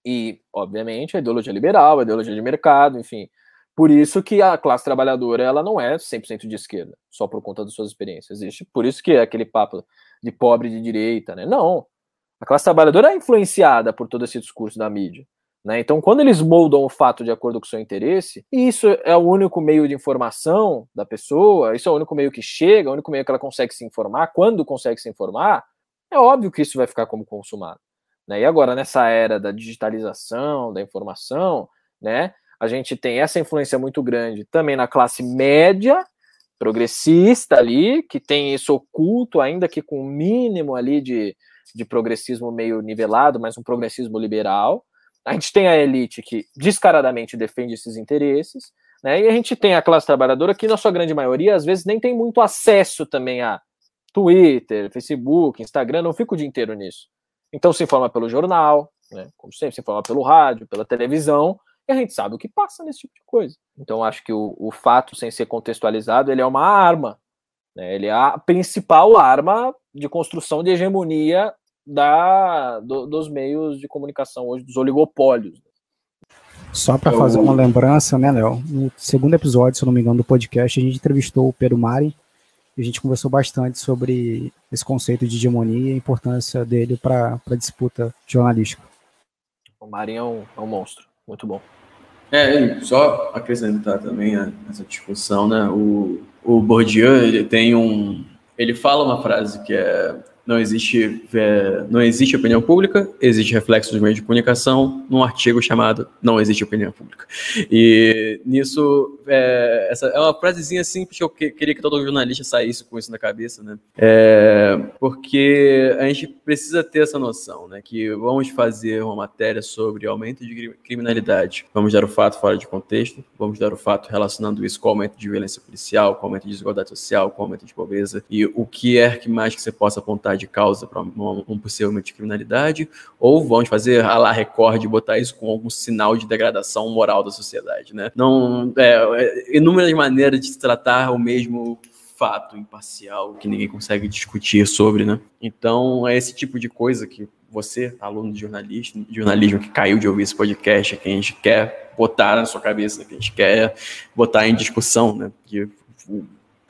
E, obviamente, a ideologia liberal, a ideologia de mercado, enfim. Por isso que a classe trabalhadora ela não é 100% de esquerda, só por conta das suas experiências. Existe, por isso que é aquele papo de pobre de direita, né? Não. A classe trabalhadora é influenciada por todo esse discurso da mídia. Né? Então, quando eles moldam o fato de acordo com o seu interesse, e isso é o único meio de informação da pessoa, isso é o único meio que chega, o único meio que ela consegue se informar, quando consegue se informar, é óbvio que isso vai ficar como consumado. Né? E agora, nessa era da digitalização, da informação, né, a gente tem essa influência muito grande também na classe média, progressista ali, que tem isso oculto, ainda que com o um mínimo ali de, de progressismo meio nivelado, mas um progressismo liberal. A gente tem a elite que descaradamente defende esses interesses, né? E a gente tem a classe trabalhadora que, na sua grande maioria, às vezes nem tem muito acesso também a Twitter, Facebook, Instagram, não fica o dia inteiro nisso. Então se informa pelo jornal, né? Como sempre, se informa pelo rádio, pela televisão, e a gente sabe o que passa nesse tipo de coisa. Então acho que o, o fato, sem ser contextualizado, ele é uma arma. Né? Ele é a principal arma de construção de hegemonia da, do, dos meios de comunicação hoje, dos oligopólios. Só para fazer uma lembrança, né, Léo? No segundo episódio, se eu não me engano, do podcast, a gente entrevistou o Pedro Mari, e a gente conversou bastante sobre esse conceito de hegemonia e a importância dele para a disputa jornalística. O Marinho é um, é um, monstro, muito bom. É, só acrescentar também essa discussão, né? O, o Bourdieu, ele tem um... Ele fala uma frase que é não existe, é, não existe opinião pública, existe reflexo dos meios de comunicação, num artigo chamado Não Existe Opinião Pública. E nisso, é, essa é uma frasezinha simples que eu que, queria que todo jornalista saísse com isso na cabeça, né? É, porque a gente precisa ter essa noção, né? Que vamos fazer uma matéria sobre aumento de criminalidade, vamos dar o fato fora de contexto, vamos dar o fato relacionando isso com o aumento de violência policial, com o aumento de desigualdade social, com o aumento de pobreza, e o que é que mais que você possa apontar de causa para um, um possível de criminalidade, ou vamos fazer a lá recorde botar isso com algum sinal de degradação moral da sociedade, né? Não, é, é inúmeras maneiras de se tratar o mesmo fato imparcial que ninguém consegue discutir sobre, né? Então é esse tipo de coisa que você, aluno de jornalismo, jornalismo que caiu de ouvir esse podcast, que a gente quer botar na sua cabeça, que a gente quer botar em discussão, né? Que,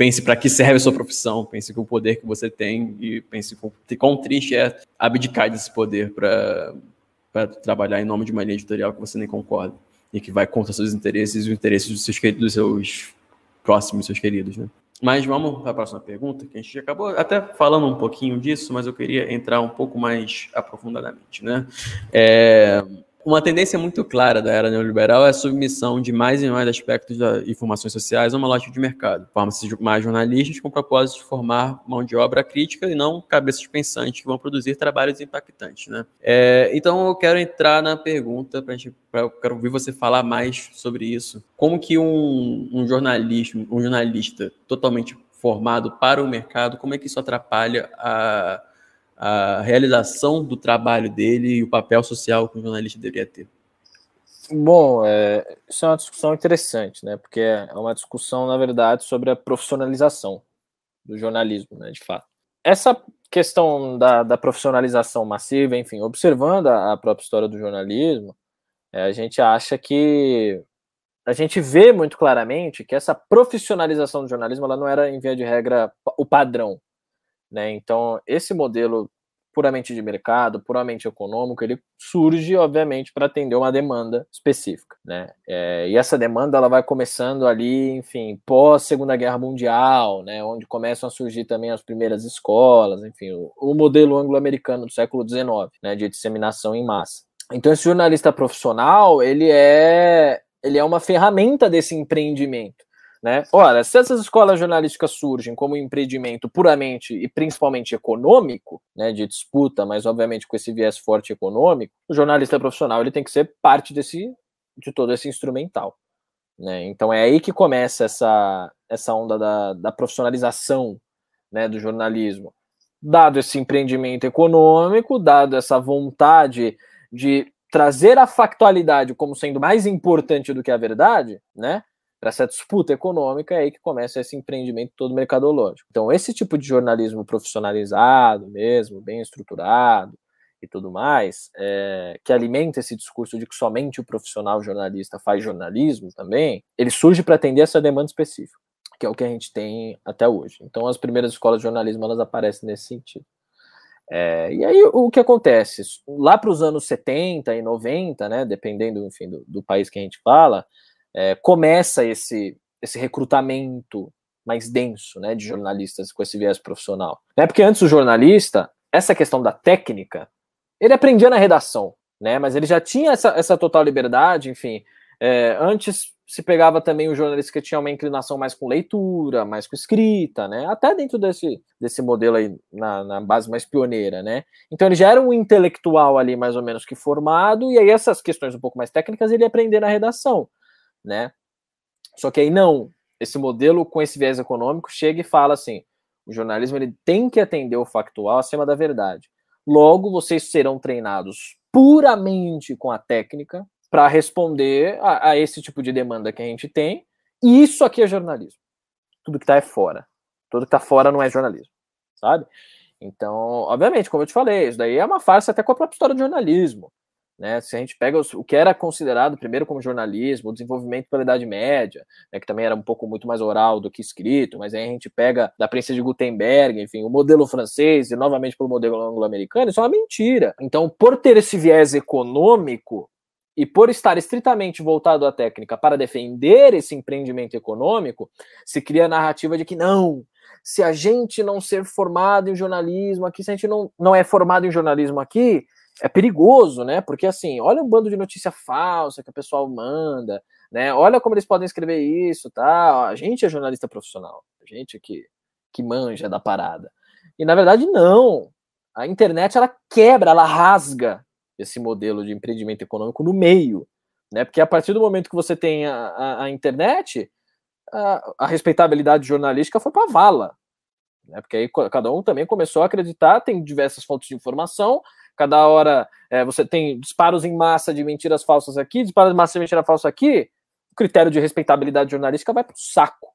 pense para que serve a sua profissão, pense com o poder que você tem e pense com quão triste é abdicar desse poder para trabalhar em nome de uma linha editorial que você nem concorda e que vai contra seus interesses e os interesses dos seus, dos seus próximos, seus queridos, né? Mas vamos para a próxima pergunta, que a gente acabou até falando um pouquinho disso, mas eu queria entrar um pouco mais aprofundadamente, né? É, uma tendência muito clara da era neoliberal é a submissão de mais e mais aspectos das informações sociais a uma lógica de mercado. Forma-se mais jornalistas com o propósito de formar mão de obra crítica e não cabeças pensantes que vão produzir trabalhos impactantes. Né? É, então eu quero entrar na pergunta, pra gente, pra, eu quero ouvir você falar mais sobre isso. Como que um, um, jornalismo, um jornalista totalmente formado para o mercado, como é que isso atrapalha a a realização do trabalho dele e o papel social que o jornalista deveria ter? Bom, é, isso é uma discussão interessante, né? Porque é uma discussão, na verdade, sobre a profissionalização do jornalismo, né? De fato. Essa questão da, da profissionalização massiva, enfim, observando a, a própria história do jornalismo, é, a gente acha que a gente vê muito claramente que essa profissionalização do jornalismo ela não era, em via de regra, o padrão né? Então, esse modelo puramente de mercado, puramente econômico, ele surge, obviamente, para atender uma demanda específica, né? É, e essa demanda ela vai começando ali, enfim, pós Segunda Guerra Mundial, né? Onde começam a surgir também as primeiras escolas, enfim, o, o modelo anglo-americano do século XIX, né? De disseminação em massa. Então, esse jornalista profissional, ele é ele é uma ferramenta desse empreendimento. Né? Ora, se essas escolas jornalísticas surgem como empreendimento puramente e principalmente econômico, né, de disputa, mas obviamente com esse viés forte econômico, o jornalista profissional ele tem que ser parte desse, de todo esse instrumental. Né? Então é aí que começa essa, essa onda da, da profissionalização né, do jornalismo. Dado esse empreendimento econômico, dado essa vontade de trazer a factualidade como sendo mais importante do que a verdade, né? Para essa disputa econômica, é aí que começa esse empreendimento todo mercadológico. Então, esse tipo de jornalismo profissionalizado mesmo, bem estruturado e tudo mais, é, que alimenta esse discurso de que somente o profissional jornalista faz jornalismo também, ele surge para atender essa demanda específica, que é o que a gente tem até hoje. Então, as primeiras escolas de jornalismo, elas aparecem nesse sentido. É, e aí o que acontece? Lá para os anos 70 e 90, né, dependendo enfim, do, do país que a gente fala, é, começa esse, esse recrutamento mais denso né, de jornalistas com esse viés profissional. Né, porque antes o jornalista, essa questão da técnica, ele aprendia na redação, né, mas ele já tinha essa, essa total liberdade, enfim. É, antes se pegava também o jornalista que tinha uma inclinação mais com leitura, mais com escrita, né? Até dentro desse, desse modelo aí, na, na base mais pioneira, né? Então ele já era um intelectual ali, mais ou menos que formado, e aí essas questões um pouco mais técnicas ele ia aprender na redação né? Só que aí não, esse modelo com esse viés econômico chega e fala assim: o jornalismo ele tem que atender o factual acima da verdade. Logo, vocês serão treinados puramente com a técnica para responder a, a, esse tipo de demanda que a gente tem. E isso aqui é jornalismo. Tudo que está é fora. Tudo que está fora não é jornalismo, sabe? Então, obviamente, como eu te falei, isso daí é uma farsa até com a própria história do jornalismo. Né? Se a gente pega os, o que era considerado primeiro como jornalismo, o desenvolvimento pela Idade Média, né, que também era um pouco muito mais oral do que escrito, mas aí a gente pega da princesa de Gutenberg, enfim, o modelo francês e novamente pelo modelo anglo-americano, isso é uma mentira. Então, por ter esse viés econômico e por estar estritamente voltado à técnica para defender esse empreendimento econômico, se cria a narrativa de que não, se a gente não ser formado em jornalismo aqui, se a gente não, não é formado em jornalismo aqui, é perigoso, né? Porque assim, olha um bando de notícia falsa que o pessoal manda, né? Olha como eles podem escrever isso, tá? A gente é jornalista profissional, a gente que que manja da parada. E na verdade não. A internet ela quebra, ela rasga esse modelo de empreendimento econômico no meio, né? Porque a partir do momento que você tem a, a, a internet, a, a, respeitabilidade jornalística foi para vala, né? Porque aí cada um também começou a acreditar, tem diversas fontes de informação, cada hora é, você tem disparos em massa de mentiras falsas aqui, disparos em massa de mentira falsa aqui, o critério de respeitabilidade jornalística vai para o saco.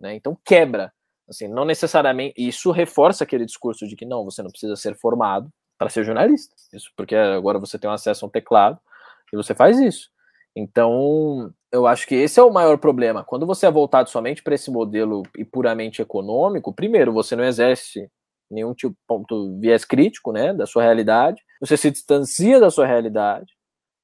Né? Então quebra. Assim, não necessariamente. Isso reforça aquele discurso de que não, você não precisa ser formado para ser jornalista. Isso porque agora você tem acesso a um teclado e você faz isso. Então, eu acho que esse é o maior problema. Quando você é voltado somente para esse modelo e puramente econômico, primeiro, você não exerce nenhum tipo ponto viés crítico, né, da sua realidade. Você se distancia da sua realidade,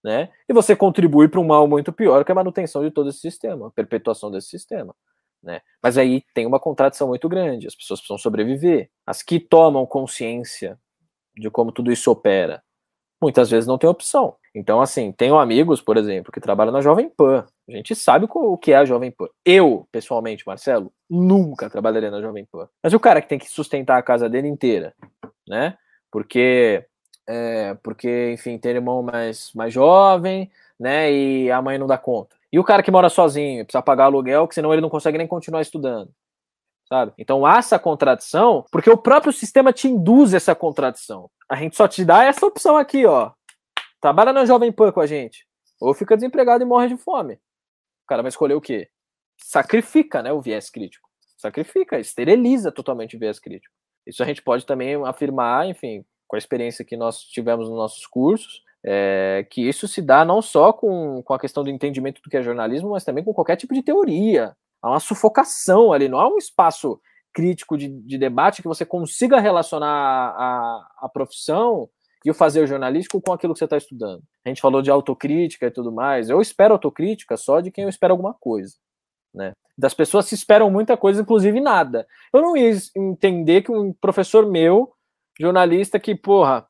né? E você contribui para um mal muito pior, que é a manutenção de todo esse sistema, a perpetuação desse sistema. Né? Mas aí tem uma contradição muito grande. As pessoas precisam sobreviver. As que tomam consciência de como tudo isso opera, muitas vezes não tem opção. Então, assim, tenho amigos, por exemplo, que trabalham na Jovem Pan. A gente sabe o que é a Jovem Pan. Eu, pessoalmente, Marcelo, nunca trabalharia na Jovem Pan. Mas o cara que tem que sustentar a casa dele inteira, né? Porque, é, porque enfim, tem irmão mais, mais jovem, né? E a mãe não dá conta. E o cara que mora sozinho, precisa pagar aluguel, que senão ele não consegue nem continuar estudando. Sabe? Então há essa contradição, porque o próprio sistema te induz essa contradição. A gente só te dá essa opção aqui, ó. Trabalha na Jovem Pan com a gente. Ou fica desempregado e morre de fome. O cara vai escolher o quê? Sacrifica, né, o viés crítico. Sacrifica, esteriliza totalmente o viés crítico. Isso a gente pode também afirmar, enfim, com a experiência que nós tivemos nos nossos cursos, é, que isso se dá não só com, com a questão do entendimento do que é jornalismo, mas também com qualquer tipo de teoria. Há uma sufocação ali, não há um espaço crítico de, de debate que você consiga relacionar a, a profissão e o fazer jornalístico com aquilo que você está estudando. A gente falou de autocrítica e tudo mais. Eu espero autocrítica só de quem eu espero alguma coisa. Né? Das pessoas se esperam muita coisa, inclusive nada. Eu não ia entender que um professor meu, jornalista, que, porra,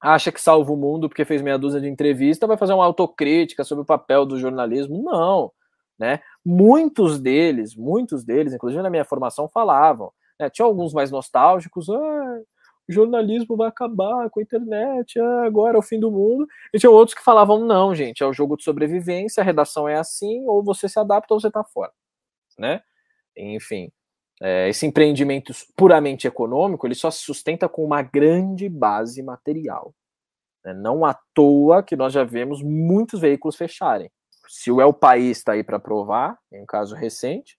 acha que salva o mundo porque fez meia dúzia de entrevista, vai fazer uma autocrítica sobre o papel do jornalismo. Não, né? Muitos deles, muitos deles, inclusive na minha formação, falavam. Né? Tinha alguns mais nostálgicos, ah, jornalismo vai acabar com a internet, ah, agora é o fim do mundo. E tinha outros que falavam, não, gente, é o jogo de sobrevivência, a redação é assim, ou você se adapta ou você está fora, né? Enfim, é, esse empreendimento puramente econômico ele só se sustenta com uma grande base material. Né? Não à toa que nós já vemos muitos veículos fecharem. Se o El País está aí para provar, em um caso recente,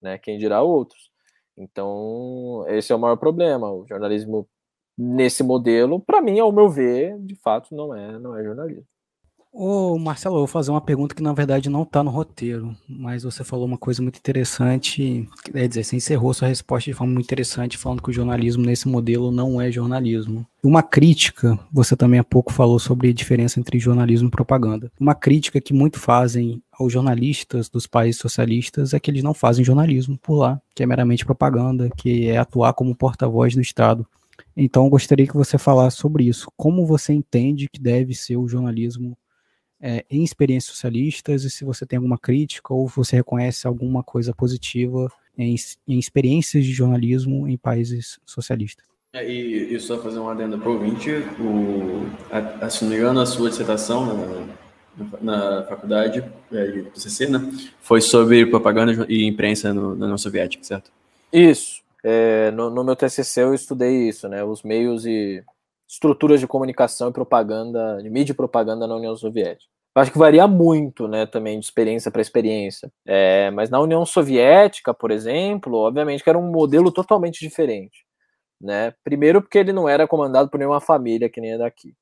né, quem dirá outros. Então, esse é o maior problema. O jornalismo nesse modelo, para mim, ao meu ver, de fato, não é, não é jornalismo. Ô, Marcelo, eu vou fazer uma pergunta que na verdade não está no roteiro, mas você falou uma coisa muito interessante, quer dizer, você encerrou sua resposta de forma muito interessante, falando que o jornalismo nesse modelo não é jornalismo. Uma crítica, você também há pouco falou sobre a diferença entre jornalismo e propaganda. Uma crítica que muito fazem aos jornalistas dos países socialistas é que eles não fazem jornalismo por lá, que é meramente propaganda, que é atuar como porta-voz do Estado. Então, eu gostaria que você falasse sobre isso. Como você entende que deve ser o jornalismo é, em experiências socialistas e se você tem alguma crítica ou você reconhece alguma coisa positiva em, em experiências de jornalismo em países socialistas. É, e, e, só fazer uma adenda para o ouvinte, a, a, se não me engano, a sua dissertação na, na, na faculdade é, do CC, né, foi sobre propaganda e imprensa no, na União Soviética, certo? Isso. É, no, no, meu TCC eu estudei isso, né, os meios e estruturas de comunicação e propaganda, de mídia e propaganda na União Soviética. Eu acho que varia muito, né, também de experiência para experiência. É, mas na União Soviética, por exemplo, obviamente que era um modelo totalmente diferente. Né? Primeiro porque ele não era comandado por nenhuma família que nem é daqui.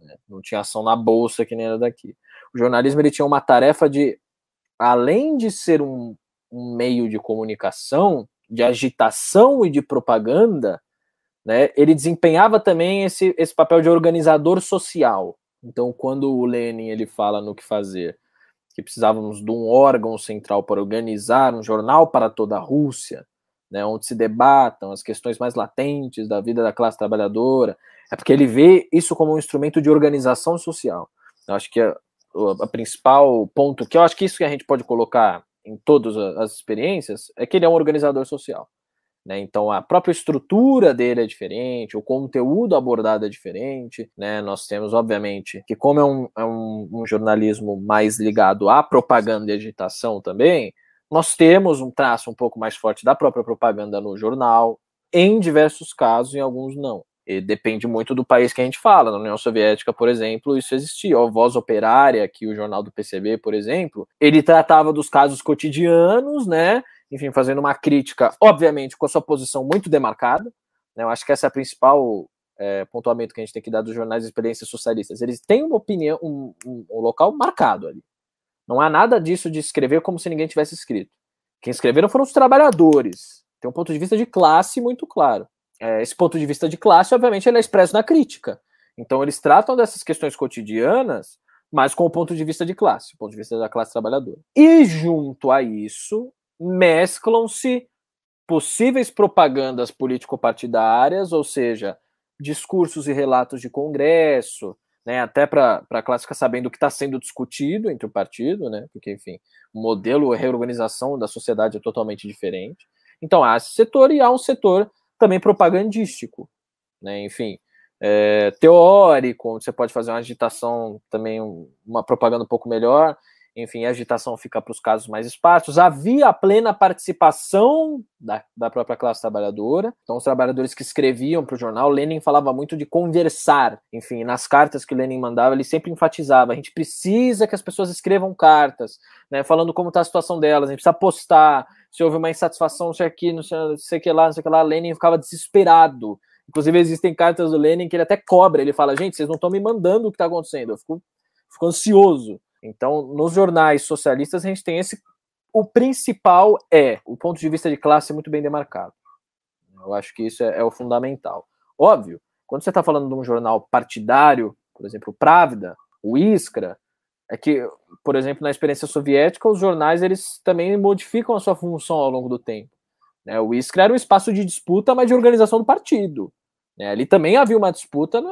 Né? Não tinha ação na bolsa que nem era daqui. O jornalismo ele tinha uma tarefa de, além de ser um, um meio de comunicação, de agitação e de propaganda, né, ele desempenhava também esse, esse papel de organizador social. Então, quando o Lenin ele fala no que fazer, que precisávamos de um órgão central para organizar um jornal para toda a Rússia, né, onde se debatam as questões mais latentes da vida da classe trabalhadora, é porque ele vê isso como um instrumento de organização social. Eu acho que a, a principal ponto que eu acho que isso que a gente pode colocar em todas as experiências é que ele é um organizador social. Né? Então a própria estrutura dele é diferente, o conteúdo abordado é diferente. Né? Nós temos, obviamente, que como é um, é um, um jornalismo mais ligado à propaganda e agitação também, nós temos um traço um pouco mais forte da própria propaganda no jornal, em diversos casos, em alguns não. E depende muito do país que a gente fala. Na União Soviética, por exemplo, isso existia. A Voz Operária, que o jornal do PCB, por exemplo, ele tratava dos casos cotidianos, né? enfim, fazendo uma crítica, obviamente, com a sua posição muito demarcada. Né? Eu acho que essa é a principal é, pontuamento que a gente tem que dar dos jornais de experiências socialistas. Eles têm uma opinião, um, um, um, local marcado ali. Não há nada disso de escrever como se ninguém tivesse escrito. Quem escreveram foram os trabalhadores. Tem um ponto de vista de classe muito claro. É, esse ponto de vista de classe, obviamente, ele é expresso na crítica. Então, eles tratam dessas questões cotidianas, mas com o ponto de vista de classe, o ponto de vista da classe trabalhadora. E junto a isso, mesclam-se possíveis propagandas político-partidárias, ou seja, discursos e relatos de congresso, né, até para a classe ficar sabendo o que está sendo discutido entre o partido, né, porque, enfim, o modelo, a reorganização da sociedade é totalmente diferente. Então, há esse setor e há um setor também propagandístico, né, enfim, é, teórico, você pode fazer uma agitação também, uma propaganda um pouco melhor, enfim, a agitação fica para os casos mais esparsos. Havia a plena participação da, da própria classe trabalhadora, então os trabalhadores que escreviam para o jornal, Lenin falava muito de conversar, enfim, nas cartas que Lenin mandava, ele sempre enfatizava, a gente precisa que as pessoas escrevam cartas, né, falando como está a situação delas, a gente precisa postar, se houve uma insatisfação, sei aqui, não sei, sei que lá, não sei que lá, Lenin ficava desesperado, Inclusive, existem cartas do Lenin que ele até cobra. Ele fala: gente, vocês não estão me mandando o que está acontecendo. Eu fico, fico ansioso. Então, nos jornais socialistas, a gente tem esse. O principal é o ponto de vista de classe muito bem demarcado. Eu acho que isso é, é o fundamental. Óbvio, quando você está falando de um jornal partidário, por exemplo, o Pravda, o Iskra, é que, por exemplo, na experiência soviética, os jornais eles também modificam a sua função ao longo do tempo. Né? O Iskra era um espaço de disputa, mas de organização do partido. Né? Ali também havia uma disputa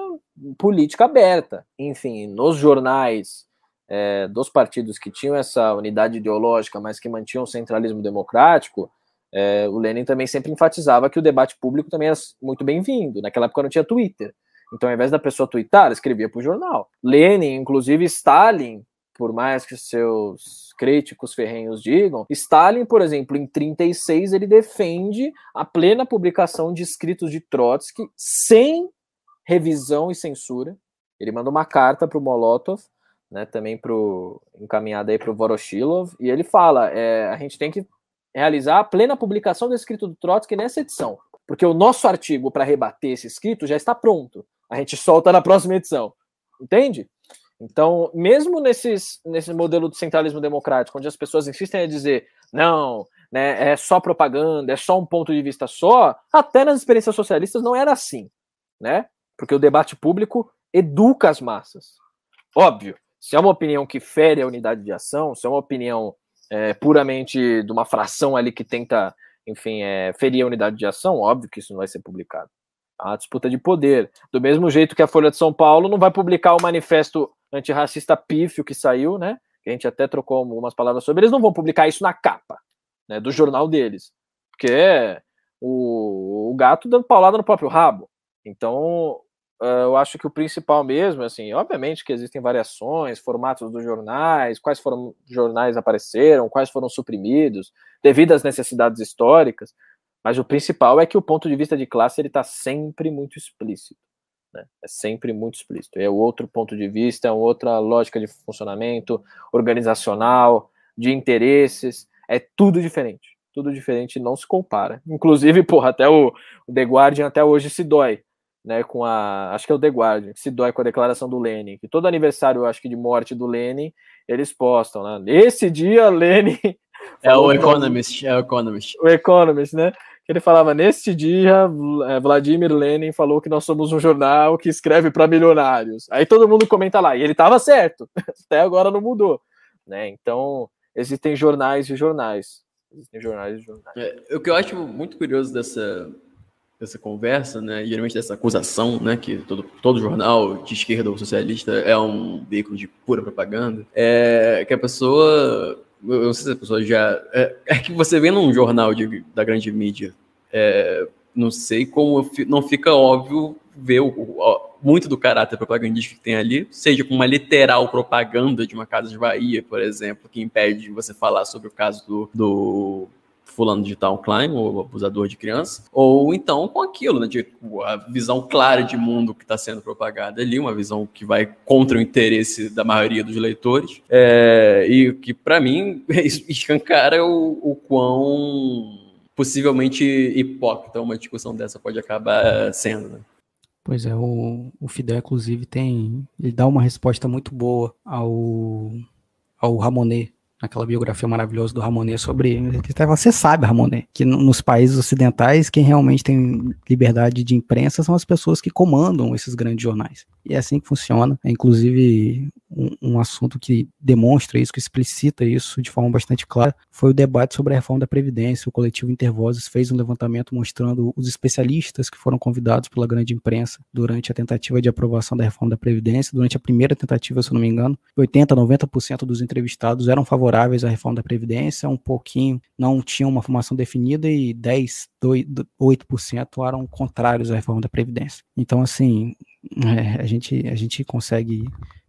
política aberta. Enfim, nos jornais é, dos partidos que tinham essa unidade ideológica, mas que mantinham o centralismo democrático, é, o Lenin também sempre enfatizava que o debate público também era muito bem-vindo. Naquela época não tinha Twitter. Então, ao invés da pessoa twittar, escrevia para o jornal. Lenin, inclusive Stalin, por mais que seus críticos ferrenhos digam, Stalin, por exemplo, em 36, ele defende a plena publicação de escritos de Trotsky sem revisão e censura. Ele manda uma carta para o Molotov né, também pro, encaminhada aí para o Voroshilov, e ele fala, é, a gente tem que realizar a plena publicação do escrito do Trotsky nessa edição, porque o nosso artigo para rebater esse escrito já está pronto, a gente solta na próxima edição, entende? Então, mesmo nesses, nesse modelo de centralismo democrático, onde as pessoas insistem a dizer, não, né, é só propaganda, é só um ponto de vista só, até nas experiências socialistas não era assim, né? Porque o debate público educa as massas. Óbvio, se é uma opinião que fere a unidade de ação, se é uma opinião é, puramente de uma fração ali que tenta, enfim, é, ferir a unidade de ação, óbvio que isso não vai ser publicado. A disputa de poder. Do mesmo jeito que a Folha de São Paulo não vai publicar o manifesto antirracista pífio que saiu, né? A gente até trocou algumas palavras sobre, eles não vão publicar isso na capa né, do jornal deles. Porque é o, o gato dando paulada no próprio rabo. Então, Uh, eu acho que o principal mesmo, assim, obviamente que existem variações, formatos dos jornais, quais foram jornais apareceram, quais foram suprimidos, devido às necessidades históricas, mas o principal é que o ponto de vista de classe ele está sempre muito explícito, né? É sempre muito explícito. É outro ponto de vista, é outra lógica de funcionamento organizacional, de interesses, é tudo diferente, tudo diferente, não se compara. Inclusive, <laughs> porra, até o, o The Guardian até hoje se dói né, com a, acho que é o The Guardian, que se dói com a declaração do Lenin, que todo aniversário, acho que de morte do Lenin, eles postam, né? Nesse dia, Lenin... <laughs> É o Economist, é o Economist. O Economist, né? Ele falava, neste dia, é, Vladimir Lenin falou que nós somos um jornal que escreve para milionários. Aí todo mundo comenta lá, e ele estava certo, <laughs> até agora não mudou, né? Então, existem jornais e jornais. Existem jornais e jornais. É, o que eu acho muito curioso dessa, dessa conversa, né, geralmente dessa acusação, né, que todo, todo jornal de esquerda ou socialista é um veículo de pura propaganda, é que a pessoa, eu não sei se a pessoa já, é, é que você vê num jornal de, da grande mídia, é, não sei como não fica óbvio ver o, o, muito do caráter propagandístico que tem ali, seja com uma literal propaganda de uma casa de Bahia, por exemplo, que impede você falar sobre o caso do, do fulano de tal Klein, o abusador de criança, ou então com aquilo, né, de a visão clara de mundo que está sendo propagada ali, uma visão que vai contra o interesse da maioria dos leitores, é, e que para mim <laughs> escancara o, o quão possivelmente hipócrita uma discussão dessa pode acabar sendo. Né? Pois é, o, o Fidel, inclusive, tem. Ele dá uma resposta muito boa ao, ao Ramonet, naquela biografia maravilhosa do Ramonet sobre. Você sabe, Ramonet, que nos países ocidentais, quem realmente tem liberdade de imprensa são as pessoas que comandam esses grandes jornais. E é assim que funciona. É inclusive um, um, assunto que demonstra isso, que explicita isso de forma bastante clara, foi o debate sobre a reforma da Previdência. O coletivo Intervozes fez um levantamento mostrando os especialistas que foram convidados pela grande imprensa durante a tentativa de aprovação da reforma da Previdência. Durante a primeira tentativa, se eu não me engano, 80, 90% dos entrevistados eram favoráveis à reforma da Previdência, um pouquinho não tinham uma formação definida e 10, 8% eram contrários à reforma da Previdência. Então, assim, é, a, gente, a gente consegue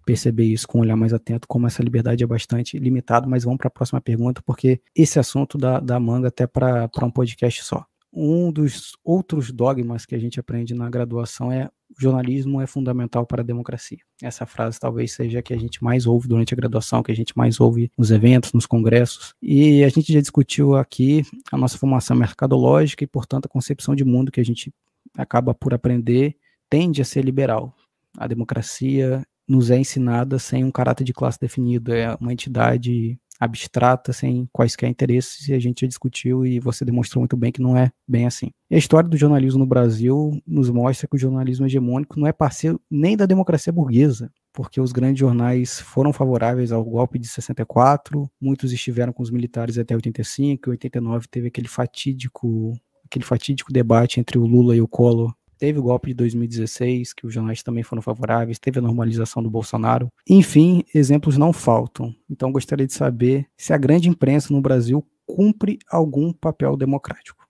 perceber isso com um olhar mais atento, como essa liberdade é bastante limitada, mas vamos para a próxima pergunta, porque esse assunto dá, dá manga até para um podcast só. Um dos outros dogmas que a gente aprende na graduação é jornalismo é fundamental para a democracia. Essa frase talvez seja a que a gente mais ouve durante a graduação, que a gente mais ouve nos eventos, nos congressos. E a gente já discutiu aqui a nossa formação mercadológica e, portanto, a concepção de mundo que a gente acaba por aprender tende a ser liberal. A democracia nos é ensinada sem um caráter de classe definido, é uma entidade abstrata, sem quaisquer interesses, e a gente já discutiu e você demonstrou muito bem que não é bem assim. E a história do jornalismo no Brasil nos mostra que o jornalismo hegemônico não é parceiro nem da democracia burguesa, porque os grandes jornais foram favoráveis ao golpe de 64, muitos estiveram com os militares até 85, e 89 teve aquele fatídico aquele fatídico debate entre o Lula e o Collor Teve o golpe de 2016, que os jornais também foram favoráveis, teve a normalização do Bolsonaro. Enfim, exemplos não faltam. Então gostaria de saber se a grande imprensa no Brasil cumpre algum papel democrático.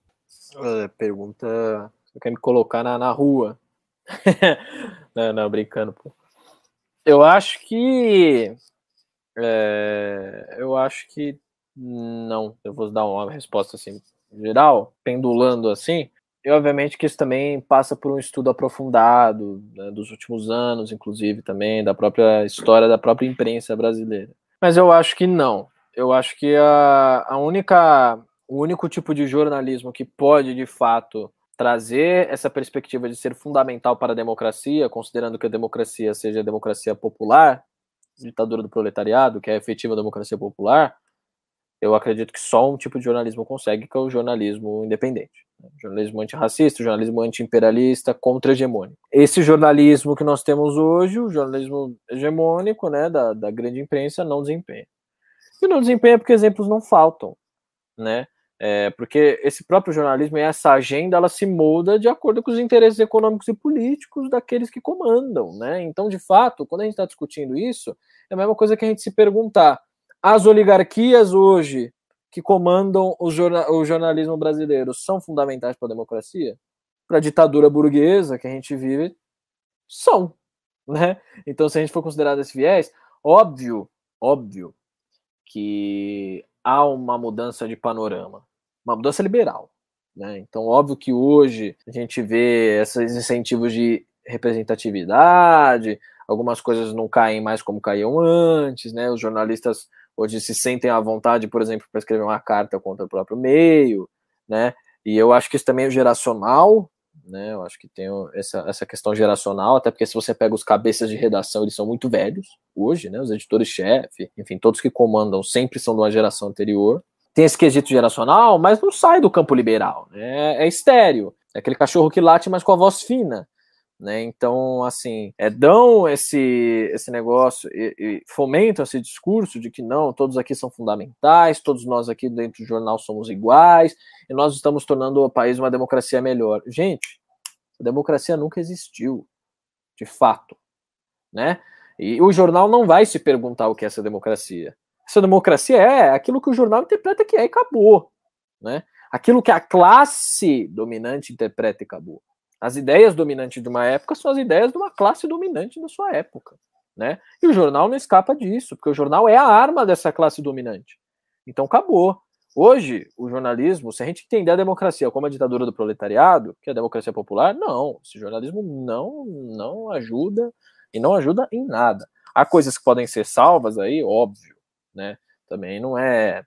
É, pergunta. Você quer me colocar na, na rua? <laughs> não, não, brincando, pô. Eu acho que. É, eu acho que não. Eu vou dar uma resposta assim, geral, pendulando assim. E obviamente que isso também passa por um estudo aprofundado né, dos últimos anos, inclusive também da própria história da própria imprensa brasileira. Mas eu acho que não. Eu acho que a, a única, o único tipo de jornalismo que pode de fato trazer essa perspectiva de ser fundamental para a democracia, considerando que a democracia seja a democracia popular, ditadura do proletariado, que é a efetiva democracia popular, eu acredito que só um tipo de jornalismo consegue, que é o jornalismo independente. Jornalismo antirracista, jornalismo anti-imperialista, contra-hegemônico. Esse jornalismo que nós temos hoje, o jornalismo hegemônico, né, da, da grande imprensa, não desempenha. E não desempenha porque exemplos não faltam, né? É, porque esse próprio jornalismo e essa agenda ela se molda de acordo com os interesses econômicos e políticos daqueles que comandam, né? Então, de fato, quando a gente está discutindo isso, é a mesma coisa que a gente se perguntar as oligarquias hoje que comandam o, jornal, o jornalismo brasileiro são fundamentais para a democracia? Para a ditadura burguesa que a gente vive, são. Né? Então, se a gente for considerar esse viés, óbvio, óbvio que há uma mudança de panorama, uma mudança liberal. Né? Então, óbvio que hoje a gente vê esses incentivos de representatividade, algumas coisas não caem mais como caíam antes, né? Os jornalistas hoje se sentem à vontade, por exemplo, para escrever uma carta contra o próprio meio, né? E eu acho que isso também é geracional, né? Eu acho que tem essa, essa questão geracional, até porque se você pega os cabeças de redação, eles são muito velhos hoje, né? Os editores-chefe, enfim, todos que comandam sempre são de uma geração anterior. Tem esse quesito geracional, mas não sai do campo liberal, né? É estéreo. É aquele cachorro que late, mas com a voz fina. Né? Então, assim, é, dão esse, esse negócio e, e, fomentam esse discurso de que não, todos aqui são fundamentais, todos nós aqui dentro do jornal somos iguais, e nós estamos tornando o país uma democracia melhor. Gente, a democracia nunca existiu, de fato, né? E o jornal não vai se perguntar o que é essa democracia. Essa democracia é aquilo que o jornal interpreta que é e acabou, né? Aquilo que a classe dominante interpreta e acabou. As ideias dominantes de uma época são as ideias de uma classe dominante da sua época, né? E o jornal não escapa disso, porque o jornal é a arma dessa classe dominante. Então acabou. Hoje, o jornalismo, se a gente entender a democracia como a ditadura do proletariado, que é a democracia popular, não. Esse jornalismo não, não ajuda e não ajuda em nada. Há coisas que podem ser salvas aí, óbvio, né? Também não é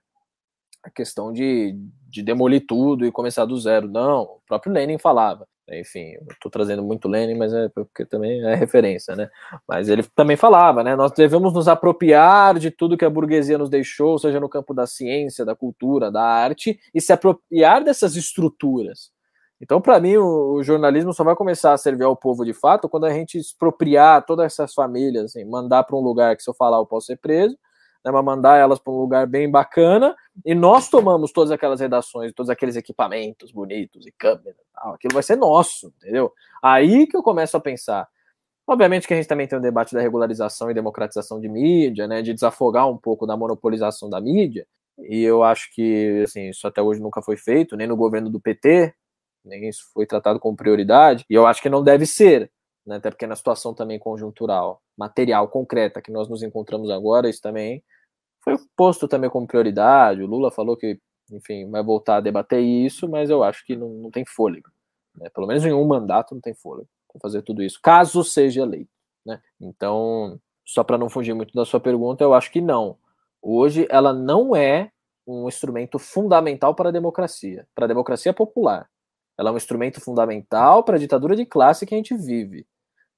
a questão de, de demolir tudo e começar do zero. Não, o próprio Lenin falava. Enfim, estou trazendo muito Lenin, mas é porque também é referência, né? Mas ele também falava, né? Nós devemos nos apropriar de tudo que a burguesia nos deixou, seja no campo da ciência, da cultura, da arte, e se apropriar dessas estruturas. Então, para mim, o, o, jornalismo só vai começar a servir ao povo de fato quando a gente expropriar todas essas famílias, assim, mandar para um lugar que se eu falar eu posso ser preso, né, mas mandar elas para um lugar bem bacana, e nós tomamos todas aquelas redações, todos aqueles equipamentos bonitos e câmera, tal, aquilo vai ser nosso, entendeu? Aí que eu começo a pensar. Obviamente que a gente também tem um debate da regularização e democratização de mídia, né, de desafogar um pouco da monopolização da mídia, e eu acho que assim, isso até hoje nunca foi feito, nem no governo do PT, nem isso foi tratado como prioridade, e eu acho que não deve ser, né, até porque na situação também conjuntural, material, concreta que nós nos encontramos agora, isso também foi posto também como prioridade. O Lula falou que, enfim, vai voltar a debater isso, mas eu acho que não, não tem fôlego. Né? Pelo menos em um mandato não tem fôlego para fazer tudo isso, caso seja eleito. Né? Então, só para não fugir muito da sua pergunta, eu acho que não. Hoje ela não é um instrumento fundamental para a democracia, para a democracia popular. Ela é um instrumento fundamental para a ditadura de classe que a gente vive.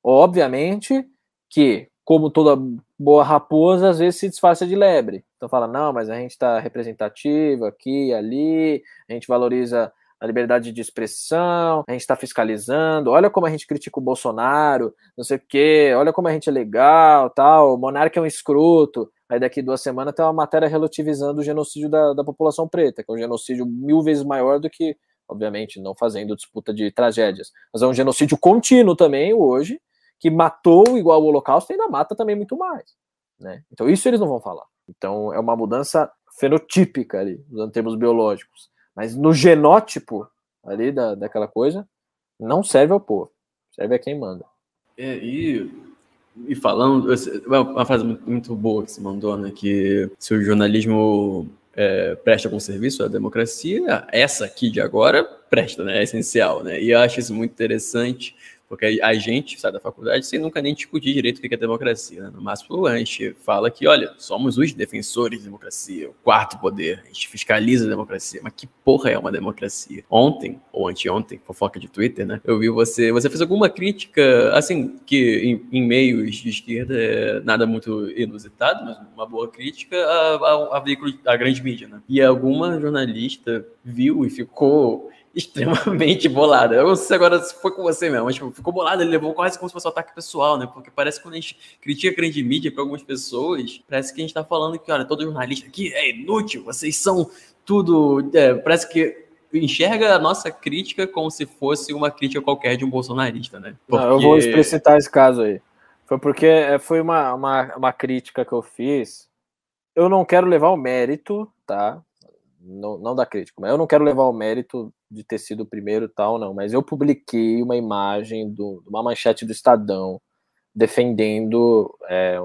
Obviamente que, como toda boa raposa, às vezes se disfarça de lebre. Então fala, não, mas a gente está representativo aqui ali, a gente valoriza a liberdade de expressão, a gente está fiscalizando, olha como a gente critica o Bolsonaro, não sei o quê, olha como a gente é legal, tal, o monarca é um escroto. Aí daqui duas semanas tem uma matéria relativizando o genocídio da, da população preta, que é um genocídio mil vezes maior do que obviamente não fazendo disputa de tragédias, mas é um genocídio contínuo também hoje, que matou igual o Holocausto ainda mata também muito mais. Né? Então isso eles não vão falar. Então é uma mudança fenotípica ali, nos termos biológicos. Mas no genótipo ali da, daquela coisa, não serve ao povo, serve a quem manda. É, e, e falando, uma frase muito, boa que você mandou, né? Que se o jornalismo é, presta algum serviço à democracia, essa aqui de agora presta, né? É essencial, né? E eu acho isso muito interessante, porque a gente sai da faculdade sem nunca nem discutir direito o que é democracia. Né? No máximo, a gente fala que, olha, somos os defensores da democracia, o quarto poder, a gente fiscaliza a democracia. Mas que porra é uma democracia? Ontem, ou anteontem, fofoca de Twitter, né? Eu vi você. Você fez alguma crítica, assim, que em, em meios de esquerda é nada muito inusitado, mas uma boa crítica a, a, a veículo, a grande mídia, né? E alguma jornalista viu e ficou extremamente bolada. Eu não sei agora se foi com você mesmo, mas tipo, ficou bolada, ele levou quase como se fosse um ataque pessoal, né? Porque parece que quando a gente critica a grande mídia para algumas pessoas, parece que a gente tá falando que, olha, todo jornalista aqui é inútil, vocês são tudo. É, parece que enxerga a nossa crítica como se fosse uma crítica qualquer de um bolsonarista, né? Porque... Não, eu vou explicitar esse caso aí. Foi porque é, foi uma, uma, uma crítica que eu fiz. Eu não quero levar o mérito, tá? Não, não da crítica, mas eu não quero levar o mérito de ter sido o primeiro tal, não, mas eu publiquei uma imagem do, uma manchete do Estadão defendendo, é,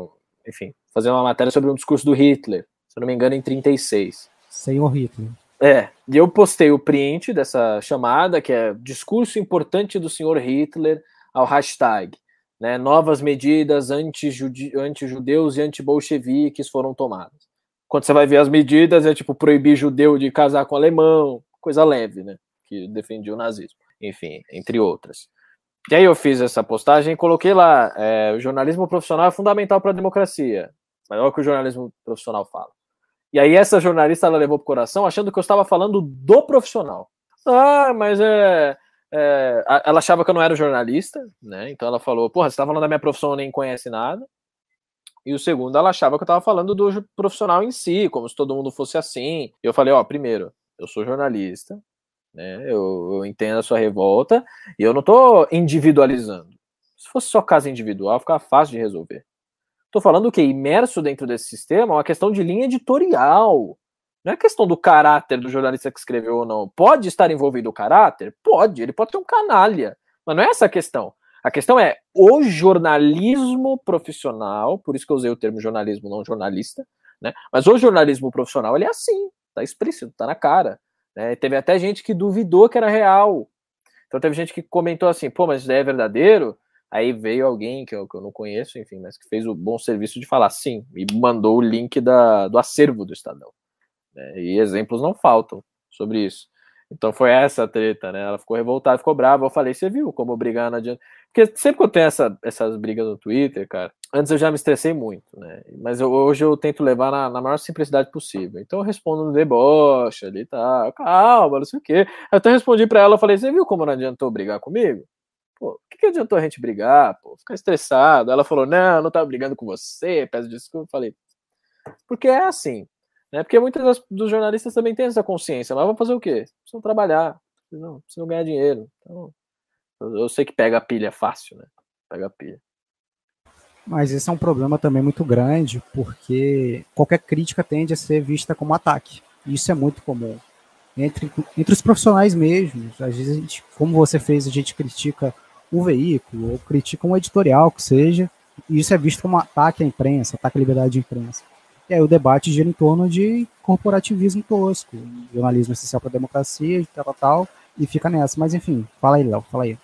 enfim, fazendo uma matéria sobre um discurso do Hitler, se eu não me engano, em 36. Senhor Hitler. É, e eu postei o print dessa chamada, que é discurso importante do senhor Hitler ao hashtag, né, novas medidas anti-judeus e anti-bolcheviques foram tomadas. Quando você vai ver as medidas, é tipo proibir judeu de casar com alemão, coisa leve, né? que defendia o nazismo, enfim, entre outras. E aí eu fiz essa postagem e coloquei lá: é, o jornalismo profissional é fundamental para a democracia. Mas olha o que o jornalismo profissional fala. E aí essa jornalista ela levou pro coração achando que eu estava falando do profissional. Ah, mas é, é, ela achava que eu não era jornalista, né? Então ela falou, porra, você está falando da minha profissão, nem conhece nada. E o segundo, ela achava que eu estava falando do profissional em si, como se todo mundo fosse assim. E eu falei, ó, primeiro, eu sou jornalista, né? Eu, eu entendo a sua revolta e eu não estou individualizando. Se fosse só caso individual, ficava fácil de resolver. Estou falando que imerso dentro desse sistema é uma questão de linha editorial. Não é questão do caráter do jornalista que escreveu ou não. Pode estar envolvido o caráter? Pode. Ele pode ter um canalha. Mas não é essa a questão. A questão é o jornalismo profissional, por isso que eu usei o termo jornalismo, não jornalista, né? Mas o jornalismo profissional, ele é assim. tá explícito, tá na cara. Né? Teve até gente que duvidou que era real. Então teve gente que comentou assim, pô, mas isso daí é verdadeiro? Aí veio alguém que eu, que eu não conheço, enfim, mas que fez o bom serviço de falar sim, e mandou o link da, do acervo do Estadão. Né? E exemplos não faltam sobre isso. Então foi essa a treta, né? Ela ficou revoltada, ficou brava. Eu falei, você viu como brigar não adianta. Porque sempre que eu tenho essa, essas brigas no Twitter, cara, antes eu já me estressei muito, né? Mas eu, hoje eu tento levar na, na, maior simplicidade possível. Então eu respondo no deboche ali, tá? Calma, não sei o quê. Eu até respondi para ela, eu falei, você viu como não adiantou brigar comigo? Pô, o que, que adiantou a gente brigar, pô? Ficar estressado. Ela falou, não, não tava brigando com você, peço desculpa. Eu falei, porque é assim, né? Porque muitos dos jornalistas também têm essa consciência, mas vão fazer o quê? Precisam trabalhar, precisam, precisam ganhar dinheiro. Então, eu sei que pega a pilha fácil, né? Pega a pilha. Mas esse é um problema também muito grande, porque qualquer crítica tende a ser vista como ataque. Isso é muito comum. Entre, entre os profissionais mesmo, às vezes, gente, como você fez, a gente critica o veículo, ou critica um editorial que seja, e isso é visto como ataque à imprensa, ataque à liberdade de imprensa. E aí o debate gira em torno de corporativismo tosco, jornalismo essencial para a democracia, tal, tal, tal, e fica nessa. Mas enfim, fala aí, Léo, fala aí.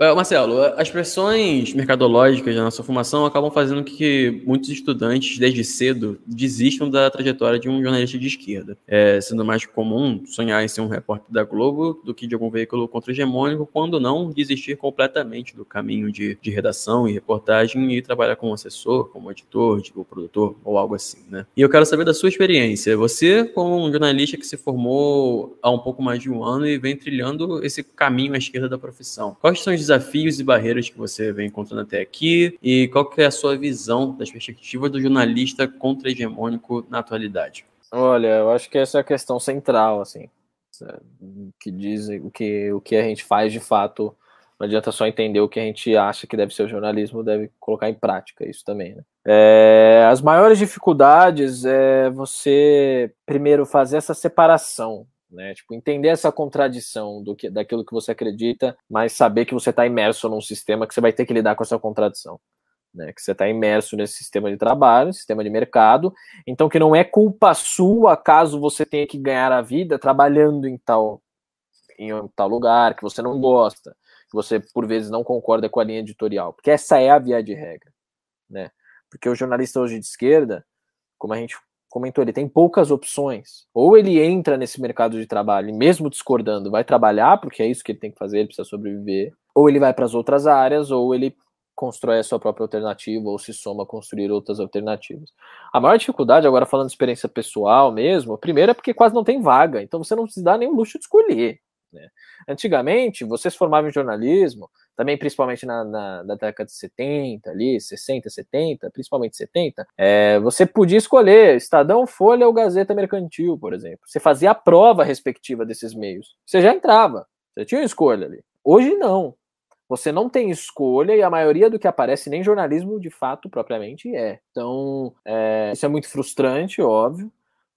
É, Marcelo, as pressões mercadológicas da nossa formação acabam fazendo que muitos estudantes, desde cedo, desistam da trajetória de um jornalista de esquerda, é, sendo mais comum sonhar em ser um repórter da Globo do que de algum veículo contra-hegemônico, quando não desistir completamente do caminho de, de redação e reportagem e trabalhar como assessor, como editor, tipo produtor ou algo assim, né? E eu quero saber da sua experiência. Você, como um jornalista que se formou há um pouco mais de um ano e vem trilhando esse caminho à esquerda da profissão, quais são os desafios e barreiras que você vem encontrando até aqui e qual que é a sua visão das perspectivas do jornalista contra-hegemônico na atualidade? Olha, eu acho que essa é a questão central, assim, que diz o que, o que a gente faz de fato. Não adianta só entender o que a gente acha que deve ser o jornalismo, deve colocar em prática isso também. Né? É, as maiores dificuldades é você, primeiro, fazer essa separação né? Tipo, entender essa contradição do que, daquilo que você acredita, mas saber que você está imerso num sistema que você vai ter que lidar com essa contradição. Né, que você está imerso nesse sistema de trabalho, sistema de mercado, então que não é culpa sua caso você tenha que ganhar a vida trabalhando em tal, em tal lugar que você não gosta, que você por vezes não concorda com a linha editorial, porque essa é a via de regra, né? Porque o jornalista hoje de esquerda, como a gente comentou, ele tem poucas opções. Ou ele entra nesse mercado de trabalho e, mesmo discordando, vai trabalhar, porque é isso que ele tem que fazer, ele precisa sobreviver. Ou ele vai para as outras áreas, ou ele constrói a sua própria alternativa, ou se soma a construir outras alternativas. A maior dificuldade, agora falando de experiência pessoal mesmo, primeiro é porque quase não tem vaga, então você não se dá nem o luxo de escolher. Né? Antigamente, você se formava em jornalismo, também principalmente na, na, na, década de 70, ali, 60, 70, principalmente 70, é, você podia escolher Estadão, Folha ou Gazeta Mercantil, por exemplo. Você fazia a prova respectiva desses meios. Você já entrava, você tinha escolha ali. Hoje não. Você não tem escolha e a maioria do que aparece nem jornalismo de fato propriamente é. Então, é, isso é muito frustrante, óbvio.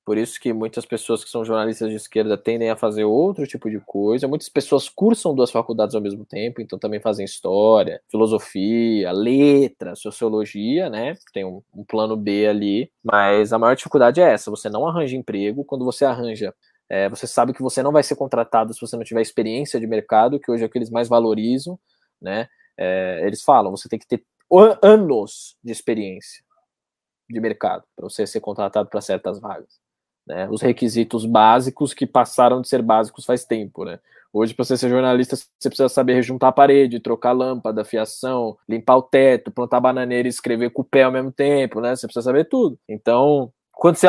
Por isso que muitas pessoas que são jornalistas de esquerda tendem a fazer outro tipo de coisa. Muitas pessoas cursam duas faculdades ao mesmo tempo, então também fazem história, filosofia, letra, sociologia, né? Tem um, um plano B ali. Mas a maior dificuldade é essa: você não arranja emprego. Quando você arranja é, você sabe que você não vai ser contratado se você não tiver experiência de mercado, que hoje é o que eles mais valorizam, né? É, eles falam, você tem que ter anos de experiência de mercado para você ser contratado para certas vagas né? Os requisitos básicos que passaram de ser básicos faz tempo, né? Hoje, para você ser jornalista, você precisa saber rejuntar a parede, trocar lâmpada, fiação, limpar o teto, plantar bananeira e escrever com o pé ao mesmo tempo, né? Você precisa saber tudo. Então, quando você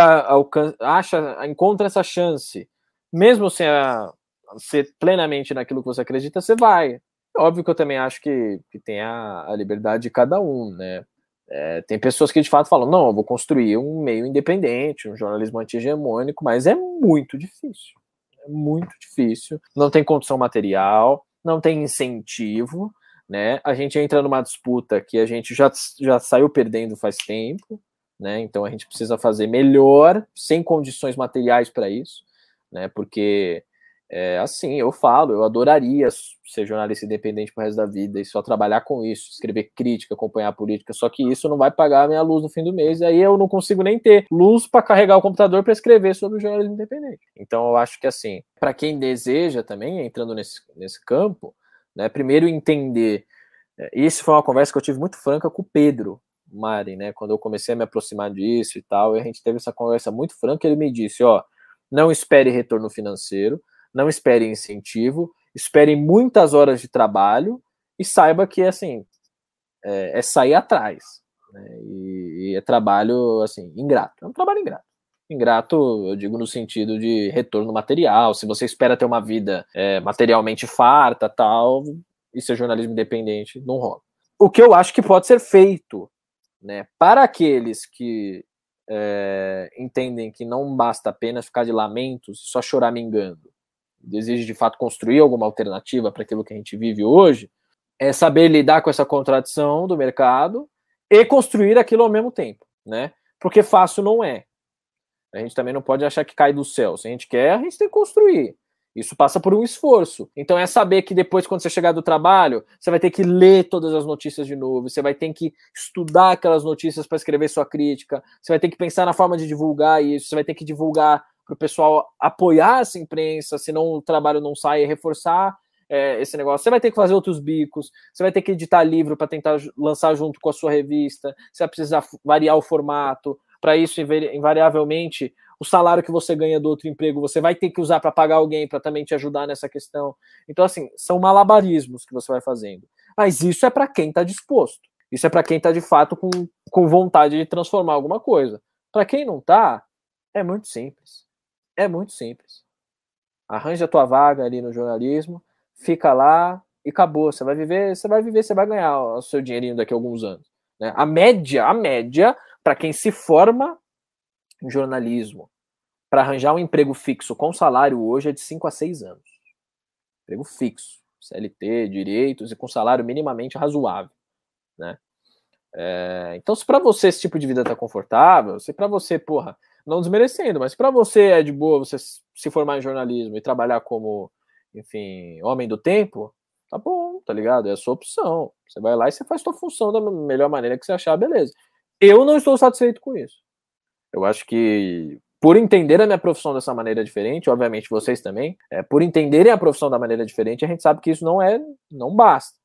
acha, encontra essa chance, mesmo sem a, ser plenamente naquilo que você acredita, você vai. Óbvio que eu também acho que, que tem a, a liberdade de cada um, né? É, tem pessoas que de fato falam: não, eu vou construir um meio independente, um jornalismo anti-hegemônico, mas é muito difícil. É muito difícil. Não tem condição material, não tem incentivo. Né? A gente entra numa disputa que a gente já, já saiu perdendo faz tempo, né? então a gente precisa fazer melhor, sem condições materiais para isso, né? porque É assim, eu falo, eu adoraria ser jornalista independente pro resto da vida e só trabalhar com isso, escrever crítica, acompanhar a política, só que isso não vai pagar a minha luz no fim do mês, e aí eu não consigo nem ter luz para carregar o computador para escrever sobre o jornalismo independente. Então eu acho que assim, para quem deseja também, entrando nesse, nesse campo, né, primeiro entender, é, isso foi uma conversa que eu tive muito franca com o Pedro, Mari, né, quando eu comecei a me aproximar disso e tal, e a gente teve essa conversa muito franca, ele me disse, ó, não espere retorno financeiro, não espere incentivo, espere muitas horas de trabalho e saiba que assim é, é sair atrás. Né? E, e, é trabalho assim ingrato. É um trabalho ingrato. Ingrato, eu digo no sentido de retorno material. Se você espera ter uma vida é, materialmente farta, tal, isso é jornalismo independente, não rola. O que eu acho que pode ser feito, né, para aqueles que é, entendem que não basta apenas ficar de lamentos, só chorar mingando, deseja de fato construir alguma alternativa para aquilo que a gente vive hoje, é saber lidar com essa contradição do mercado e construir aquilo ao mesmo tempo, né? Porque fácil não é. A gente também não pode achar que cai do céu. Se a gente quer, a gente tem que construir. Isso passa por um esforço. Então é saber que depois, quando você chegar do trabalho, você vai ter que ler todas as notícias de novo, você vai ter que estudar aquelas notícias para escrever sua crítica, você vai ter que pensar na forma de divulgar isso, você vai ter que divulgar para o pessoal apoiar essa imprensa, senão o trabalho não sai, e reforçar é, esse negócio. Você vai ter que fazer outros bicos, você vai ter que editar livro para tentar lançar junto com a sua revista, você vai precisar variar o formato. Para isso, invariavelmente, o salário que você ganha do outro emprego, você vai ter que usar para pagar alguém para também te ajudar nessa questão. Então, assim, são malabarismos que você vai fazendo. Mas isso é para quem está disposto. Isso é para quem está de fato com, com vontade de transformar alguma coisa. Para quem não está, é muito simples. É muito simples. Arranja a tua vaga ali no jornalismo, fica lá e acabou. Você vai viver, você vai viver, você vai ganhar o seu dinheirinho daqui a alguns anos. Né? A média, a média, para quem se forma em jornalismo, para arranjar um emprego fixo com salário hoje é de 5 a 6 anos. Emprego fixo, CLT, direitos e com salário minimamente razoável. Né? É, então, se para você esse tipo de vida tá confortável, se para você, porra, não desmerecendo, mas para você é de boa você se formar em jornalismo e trabalhar como, enfim, homem do tempo, tá bom, tá ligado? É a sua opção. Você vai lá e você faz sua função da melhor maneira que você achar, beleza. Eu não estou satisfeito com isso. Eu acho que por entender a minha profissão dessa maneira diferente, obviamente vocês também, é, por entenderem a profissão da maneira diferente, a gente sabe que isso não é, não basta.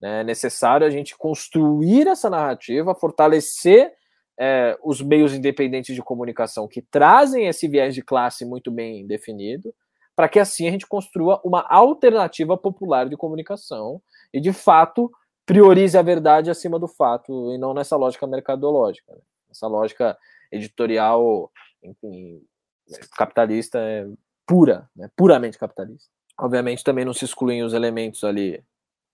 Né? É necessário a gente construir essa narrativa, fortalecer é, os meios independentes de comunicação que trazem esse viés de classe muito bem definido, para que assim a gente construa uma alternativa popular de comunicação e, de fato, priorize a verdade acima do fato e não nessa lógica mercadológica, né? essa lógica editorial, enfim, capitalista é pura, né? puramente capitalista. Obviamente também não se excluem os elementos ali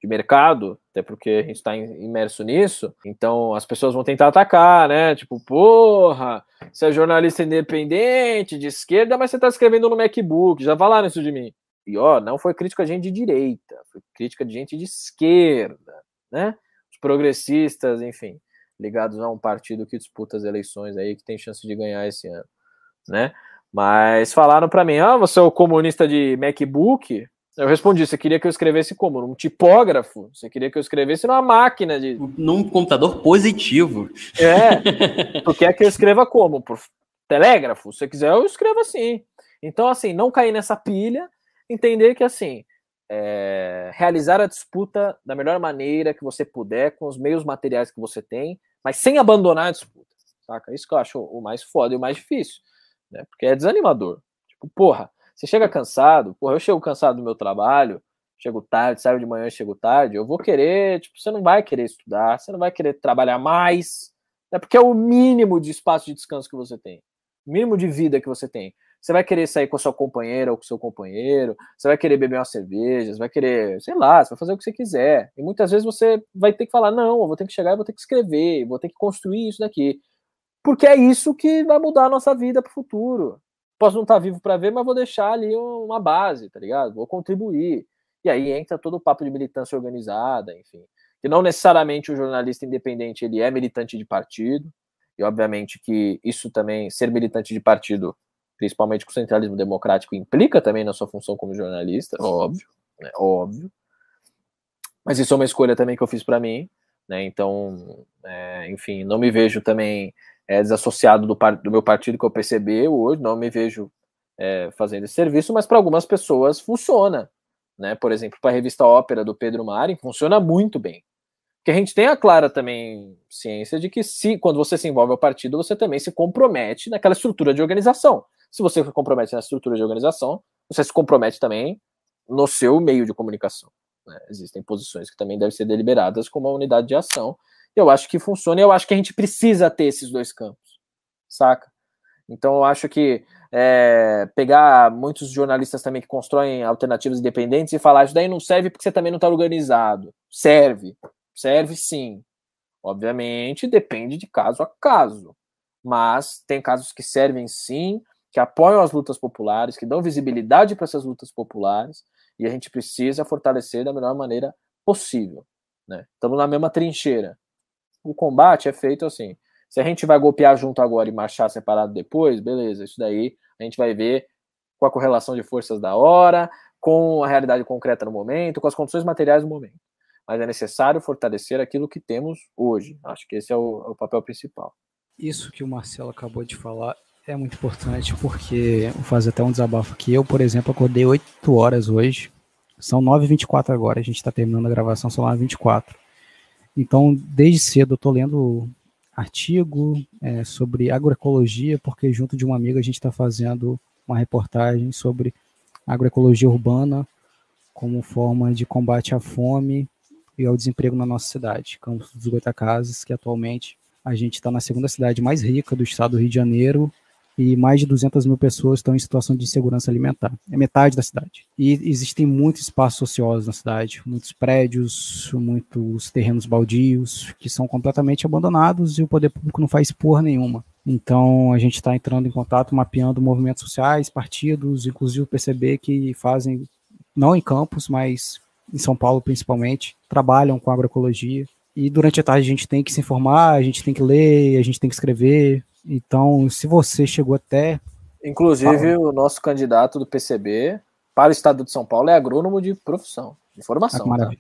de mercado, até porque a gente está imerso nisso, então as pessoas vão tentar atacar, né? Tipo, porra, você é jornalista independente, de esquerda, mas você está escrevendo no MacBook, já lá nisso de mim. E ó, não foi crítica de gente de direita, foi crítica de gente de esquerda, né? Os progressistas, enfim, ligados a um partido que disputa as eleições aí, que tem chance de ganhar esse ano, né? Mas falaram para mim, ah, você é o comunista de MacBook? Eu respondi, você queria que eu escrevesse como? Num tipógrafo? Você queria que eu escrevesse numa máquina de. Num computador positivo. É. <laughs> tu quer que eu escreva como? Por telégrafo? Se você quiser, eu escrevo assim. Então, assim, não cair nessa pilha, entender que, assim, é, realizar a disputa da melhor maneira que você puder, com os meios materiais que você tem, mas sem abandonar a disputa, saca? Isso que eu acho o mais foda e o mais difícil, né? Porque é desanimador. Tipo, porra, você chega cansado, porra, eu chego cansado do meu trabalho, chego tarde, saio de manhã, chego tarde, eu vou querer, tipo, você não vai querer estudar, você não vai querer trabalhar mais, é porque é o mínimo de espaço de descanso que você tem, o mínimo de vida que você tem. Você vai querer sair com a sua companheira ou com o seu companheiro, você vai querer beber uma cerveja, você vai querer, sei lá, você vai fazer o que você quiser. E muitas vezes você vai ter que falar, não, eu vou ter que chegar, eu vou ter que escrever, vou ter que construir isso daqui. Porque é isso que vai mudar a nossa vida para o futuro posso não estar vivo para ver, mas vou deixar ali uma base, tá ligado? Vou contribuir. E aí entra todo o papo de militância organizada, enfim. Que não necessariamente o jornalista independente ele é militante de partido, e obviamente que isso também, ser militante de partido, principalmente que o centralismo democrático implica também na sua função como jornalista, óbvio, né, óbvio. Mas isso é uma escolha também que eu fiz para mim, né? Então, é, enfim, não me vejo também é, desassociado do, do, meu partido que eu percebi hoje, não me vejo é, fazendo esse serviço, mas para algumas pessoas funciona, né? Por exemplo, para a revista Ópera do Pedro Mari, funciona muito bem. Porque a gente tem a clara também ciência de que se quando você se envolve ao partido, você também se compromete naquela estrutura de organização. Se você se compromete na estrutura de organização, você se compromete também no seu meio de comunicação. Né? Existem posições que também devem ser deliberadas como uma unidade de ação. Eu acho que funciona e eu acho que a gente precisa ter esses dois campos, saca? Então eu acho que é, pegar muitos jornalistas também que constroem alternativas independentes e falar isso daí não serve porque você também não está organizado. Serve, Serve sim. Obviamente, depende de caso a caso. Mas tem casos que servem sim, que apoiam as lutas populares, que dão visibilidade para essas lutas populares, e a gente precisa fortalecer da melhor maneira possível. Né? Estamos na mesma trincheira. O combate é feito assim. Se a gente vai golpear junto agora e marchar separado depois, beleza, isso daí a gente vai ver com a correlação de forças da hora, com a realidade concreta no momento, com as condições materiais do momento mas é necessário fortalecer aquilo que temos hoje. Acho que esse é o, é o papel principal. Isso que o Marcelo acabou de falar é muito importante porque vou fazer até um desabafo aqui. Eu, por exemplo, acordei 8 horas hoje. São 9h24 agora. A gente está terminando a gravação, são 9h24. Então, desde cedo eu estou lendo artigo é, sobre agroecologia, porque junto de uma amiga a gente está fazendo uma reportagem sobre agroecologia urbana como forma de combate à fome e ao desemprego na nossa cidade, Campos dos Goitacazes, que atualmente a gente está na segunda cidade mais rica do estado do Rio de Janeiro e mais de 200 mil pessoas estão em situação de insegurança alimentar. É metade da cidade. E existem muitos espaços ociosos na cidade, muitos prédios, muitos terrenos baldios que são completamente abandonados e o poder público não faz porra nenhuma. Então a gente está entrando em contato, mapeando movimentos sociais, partidos, inclusive o PCB que fazem, não em campos, mas em São Paulo principalmente, trabalham com agroecologia. E durante a tarde a gente tem que se informar, a gente tem que ler, a gente tem que escrever. Então, se você chegou até. Inclusive, Fala. o nosso candidato do PCB para o estado de São Paulo é agrônomo de profissão, de formação. Ah?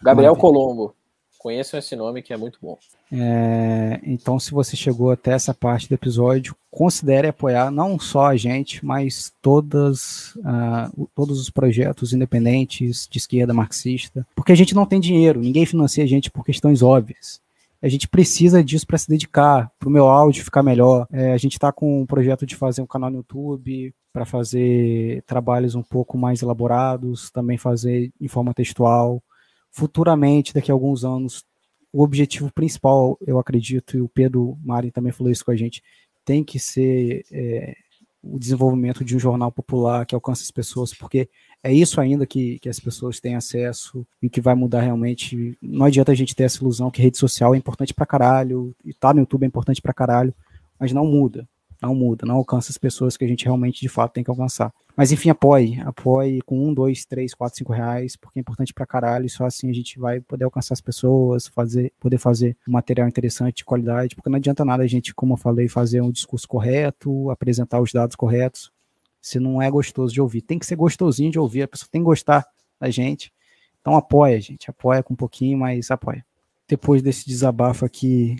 Gabriel maravilha. Colombo. Conheçam esse nome que é muito bom. É, então, se você chegou até essa parte do episódio, considere apoiar não só a gente, mas todas, uh, todos os projetos independentes de esquerda marxista, porque a gente não tem dinheiro, ninguém financia a gente por questões óbvias. A gente precisa disso para se dedicar, para o meu áudio ficar melhor. É, a gente está com um projeto de fazer um canal no YouTube, para fazer trabalhos um pouco mais elaborados, também fazer em forma textual futuramente, daqui a alguns anos, o objetivo principal, eu acredito, e o Pedro Mari também falou isso com a gente, tem que ser é, o desenvolvimento de um jornal popular que alcance as pessoas, porque é isso ainda que, que as pessoas têm acesso e que vai mudar realmente. Não adianta a gente ter essa ilusão que rede social é importante pra caralho, e tá no YouTube é importante pra caralho, mas não muda não muda, não alcança as pessoas que a gente realmente de fato tem que alcançar. Mas enfim, apoie, apoie com um, dois, três, quatro, cinco reais, porque é importante pra caralho, e só assim a gente vai poder alcançar as pessoas, fazer, poder fazer um material interessante, de qualidade, porque não adianta nada a gente, como eu falei, fazer um discurso correto, apresentar os dados corretos, se não é gostoso de ouvir. Tem que ser gostosinho de ouvir, a pessoa tem que gostar da gente. Então apoia, gente, apoia com um pouquinho, mas apoia. Depois desse desabafo aqui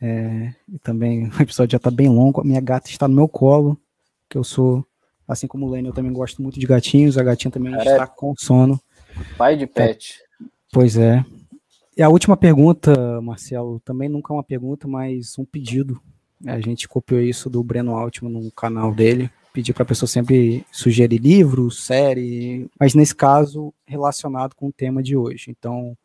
é, e também <laughs> o episódio já tá bem longo. A minha gata está no meu colo, que eu sou, assim como o Lênin, eu também gosto muito de gatinhos. A gatinha também Cara, está com sono. Pai de pet. É, pois é. E a última pergunta, Marcelo, também nunca é uma pergunta, mas um pedido. A gente copiou isso do Breno Altman no canal dele. Pedir para a pessoa sempre sugerir livros, série, mas nesse caso relacionado com o tema de hoje. Então,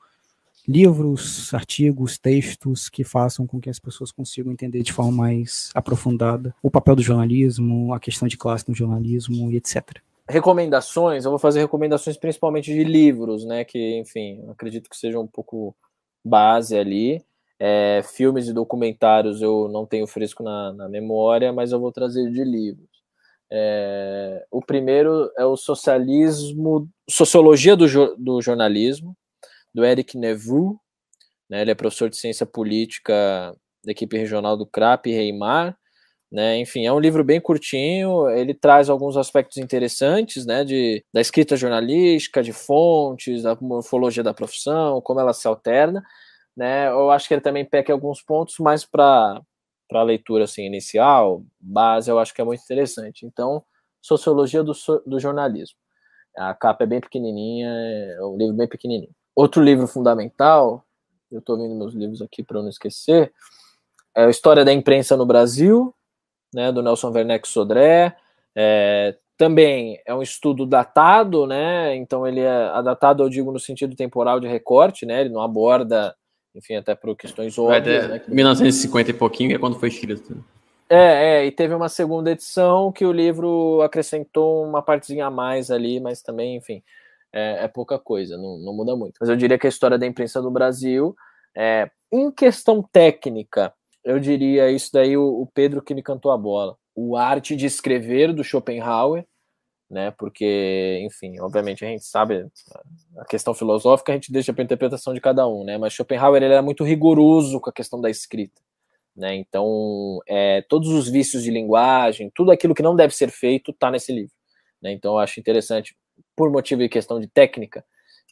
livros, artigos, textos que façam com que as pessoas consigam entender de forma mais aprofundada o papel do jornalismo, a questão de classe no jornalismo e etc. Recomendações, eu vou fazer recomendações principalmente de livros, né? Que, enfim, acredito que seja um pouco base ali. É, filmes e documentários eu não tenho fresco na, na memória, mas eu vou trazer de livros. É, o primeiro é o Socialismo, Sociologia do, do Jornalismo, do Eric Neveu, né, ele é professor de ciência política da equipe regional do CRAP Reimar, Né? Enfim, é um livro bem curtinho, ele traz alguns aspectos interessantes, né, de, da escrita jornalística, de fontes, da morfologia da profissão, como ela se alterna, né? Eu acho que ele também peca alguns pontos, mas para para leitura assim inicial, base, eu acho que é muito interessante. Então, Sociologia do, do Jornalismo. A capa é bem pequenininha, é um livro bem pequenininho. Outro livro fundamental, eu estou vendo meus livros aqui para não esquecer, é a História da Imprensa no Brasil, né, do Nelson Werneck Sodré. É, também é um estudo datado, né? Então ele é datado, eu digo, no sentido temporal de recorte, né? Ele não aborda, enfim, até por questões óbvias. Né, 1950 e pouquinho, que é quando foi escrito. É, é, e teve uma segunda edição que o livro acrescentou uma partezinha a mais ali, mas também, enfim, é, é pouca coisa, não, não, muda muito. Mas eu diria que a história da imprensa do Brasil, é, em questão técnica, eu diria isso daí o, o, Pedro que me cantou a bola. O Arte de Escrever, do Schopenhauer, né, porque, enfim, obviamente a gente sabe a questão filosófica, a gente deixa para interpretação de cada um, né, mas Schopenhauer ele era muito rigoroso com a questão da escrita. Né? Então, é, todos os vícios de linguagem, tudo aquilo que não deve ser feito, está nesse livro. Né? Então, eu acho interessante, por motivo de questão de técnica,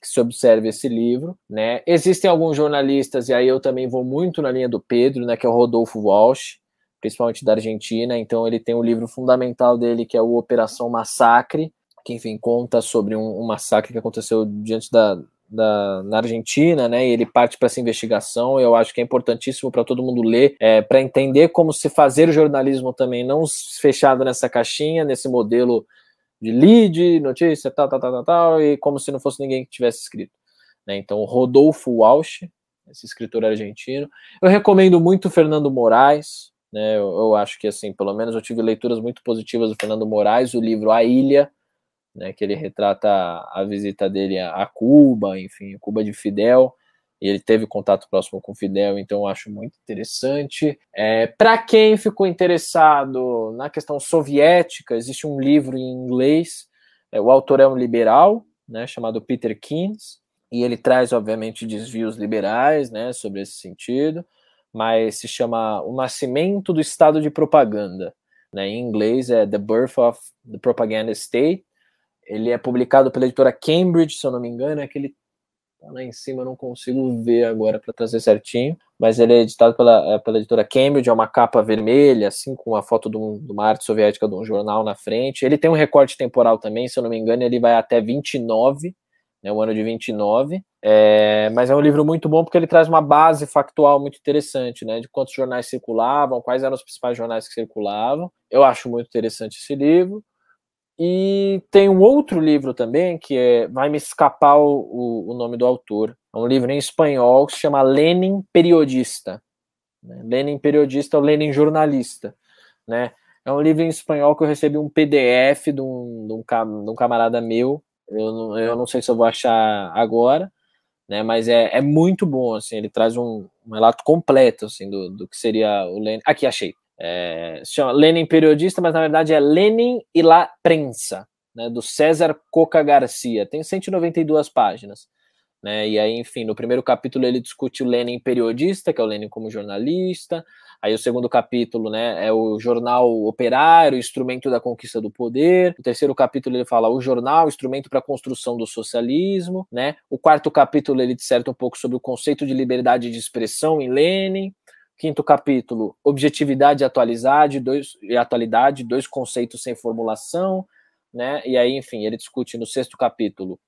que se observe esse livro. Né? Existem alguns jornalistas, e aí eu também vou muito na linha do Pedro, né, que é o Rodolfo Walsh, principalmente da Argentina. Então, ele tem o um livro fundamental dele, que é o Operação Massacre, que, enfim, conta sobre um, um massacre que aconteceu diante da, da, na Argentina, né? E ele parte para essa investigação. Eu acho que é importantíssimo para todo mundo ler, é, para entender como se fazer jornalismo também, não fechado nessa caixinha, nesse modelo de lead, notícia, tal, tal, tal, tal, tal e como se não fosse ninguém que tivesse escrito. Né? Então, Rodolfo Walsh, esse escritor argentino. Eu recomendo muito Fernando Moraes, né? Eu, eu acho que, assim, pelo menos eu tive leituras muito positivas do Fernando Moraes, o livro A Ilha, né, que ele retrata a visita dele a, Cuba, enfim, Cuba de Fidel, e ele teve contato próximo com Fidel, então eu acho muito interessante. É, Para quem ficou interessado na questão soviética, existe um livro em inglês, é, o autor é um liberal, né, chamado Peter Keynes, e ele traz, obviamente, desvios liberais né, sobre esse sentido, mas se chama O Nascimento do Estado de Propaganda. Né, em inglês é The Birth of the Propaganda State, ele é publicado pela editora Cambridge, se eu não me engano, é aquele tá lá em cima, não consigo ver agora para trazer certinho, mas ele é editado pela, é, pela editora Cambridge, é uma capa vermelha, assim, com a foto de, um, de uma arte soviética de um jornal na frente. Ele tem um recorte temporal também, se eu não me engano, ele vai até 29, né, o ano de 29, é, mas é um livro muito bom porque ele traz uma base factual muito interessante, né, de quantos jornais circulavam, quais eram os principais jornais que circulavam. Eu acho muito interessante esse livro. E tem um outro livro também, que é, vai me escapar o, o nome do autor. É um livro em espanhol que se chama Lenin Periodista. Né? Lenin Periodista ou Lenin Jornalista. Né? É um livro em espanhol que eu recebi um PDF de um, de um, de um camarada meu. Eu não, eu não sei se eu vou achar agora, né? mas é, é muito bom. Assim, ele traz um, um relato completo assim, do, do que seria o Lenin. Aqui, achei. É, se chama Lenin Periodista, mas na verdade é Lenin e La Prensa, né, do César Coca Garcia. Tem 192 páginas. Né, e aí, enfim, no primeiro capítulo ele discute o Lenin periodista, que é o Lenin como jornalista. Aí o segundo capítulo, né, é o jornal operário, instrumento da conquista do poder. O terceiro capítulo ele fala o jornal, instrumento para a construção do socialismo, né? O quarto capítulo ele disserta um pouco sobre o conceito de liberdade de expressão em Lenin. Quinto capítulo, objetividade e atualidade, dois, e atualidade, dois conceitos sem formulação, né? E aí, enfim, ele discute no sexto capítulo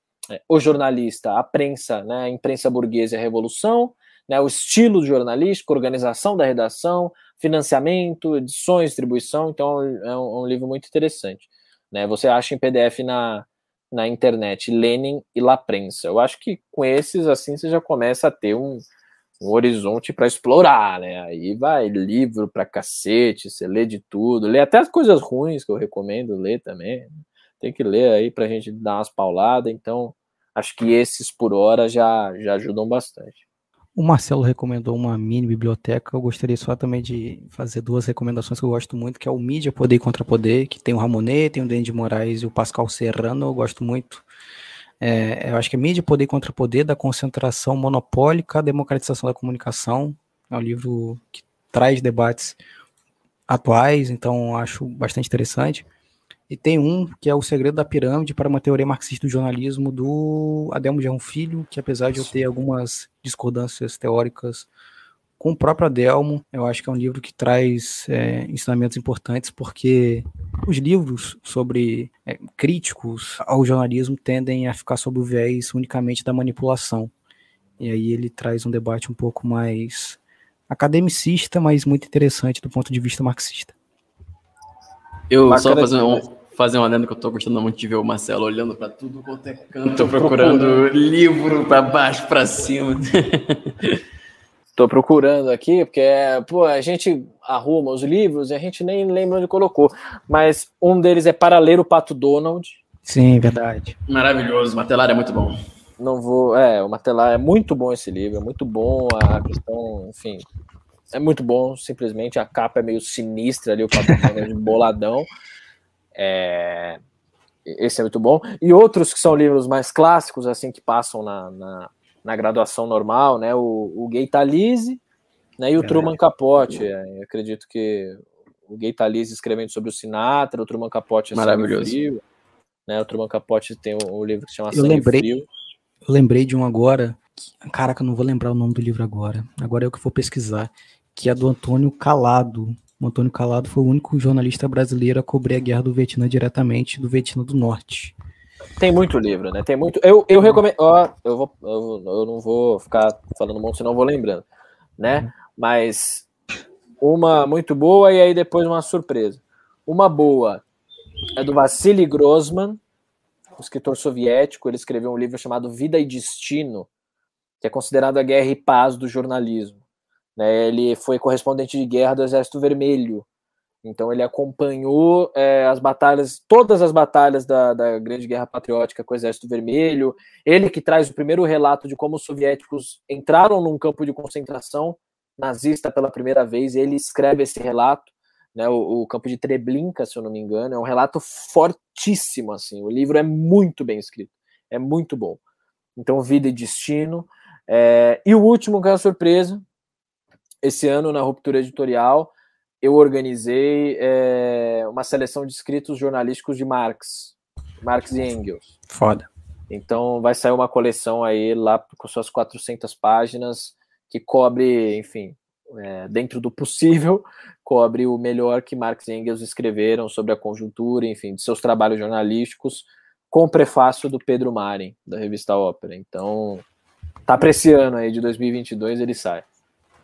o jornalista, a prensa, né? A imprensa burguesa e a revolução, né? O estilo jornalístico, organização da redação, financiamento, edições, distribuição. Então, é um, é um livro muito interessante, né? Você acha em PDF na, na internet Lenin e La Prensa. Eu acho que com esses, assim, você já começa a ter um um horizonte para explorar, né? Aí vai livro para cacete, você lê de tudo, lê até as coisas ruins que eu recomendo ler também. Tem que ler aí para a gente dar umas pauladas. Então, acho que esses por hora já, já ajudam bastante. O Marcelo recomendou uma mini biblioteca. Eu gostaria só também de fazer duas recomendações que eu gosto muito, que é o Mídia Poder e Contra Poder, que tem o Ramonet, tem o Denis de Moraes e o Pascal Serrano. Eu gosto muito. É, eu acho que é Mídia, Poder contra Poder, da concentração monopólica, a democratização da comunicação. É um livro que traz debates atuais, então acho bastante interessante. E tem um que é O Segredo da Pirâmide para uma Teoria Marxista do Jornalismo, do Adelmo João Filho, que apesar de eu ter algumas discordâncias teóricas com o próprio Adelmo, eu acho que é um livro que traz é, ensinamentos importantes, porque os livros sobre é, críticos ao jornalismo tendem a ficar sob o viés unicamente da manipulação. E aí ele traz um debate um pouco mais academicista, mas muito interessante do ponto de vista marxista. Eu Bacana só fazer um, fazer um adendo que eu tô gostando muito de ver o Marcelo olhando para tudo quanto é canto, procurando livro para baixo, para cima. <laughs> Tô procurando aqui, porque pô, a gente arruma os livros e a gente nem lembra onde colocou. Mas um deles é Para Ler o Pato Donald. Sim, verdade. Maravilhoso, o Matelar é muito bom. Não vou. É, o Matelar é muito bom esse livro, é muito bom a questão, enfim. É muito bom, simplesmente. A capa é meio sinistra ali, o Pato Donald boladão. É, esse é muito bom. E outros que são livros mais clássicos, assim, que passam na, na, na graduação normal, né? O, o Gay Talise né? e o é. Truman Capote. É, acredito que o Gay Talise escrevendo sobre o Sinatra, o Truman Capote é Maravilhoso. Frio, né? O Truman Capote tem um, um livro que se chama eu lembrei, Frio. Eu lembrei de um agora. Que, caraca, eu não vou lembrar o nome do livro agora. Agora é o que vou pesquisar. Que é do Antônio Calado. O Antônio Calado foi o único jornalista brasileiro a cobrir a guerra do Vietnã diretamente do Vietnã do Norte. Tem muito livro, né? Tem muito. Eu, eu recomendo. Ó, eu, vou, eu, eu não vou ficar falando muito, senão eu vou lembrando, né? Uhum. Mas uma muito boa e aí depois uma surpresa. Uma boa é do Vassili Grossman, escritor soviético. Ele escreveu um livro chamado Vida e Destino, que é considerado a guerra e paz do jornalismo. Né? Ele foi correspondente de guerra do Exército Vermelho. Então ele acompanhou é, as batalhas, todas as batalhas da, da Grande Guerra Patriótica com o Exército Vermelho. Ele que traz o primeiro relato de como os soviéticos entraram num campo de concentração nazista pela primeira vez. Ele escreve esse relato, né, o, o campo de Treblinka, se eu não me engano. É um relato fortíssimo, assim. O livro é muito bem escrito, é muito bom. Então, Vida e Destino. É, e o último, que é uma surpresa, esse ano na ruptura editorial, eu organizei é, uma seleção de escritos jornalísticos de Marx, Marx e Engels. Foda. Então vai sair uma coleção aí lá com suas 400 páginas que cobre, enfim, é, dentro do possível, <laughs> cobre o melhor que Marx e Engels escreveram sobre a conjuntura, enfim, de seus trabalhos jornalísticos, com o prefácio do Pedro Marin, da revista Ópera. Então, tá para esse ano aí de 2022 ele sai.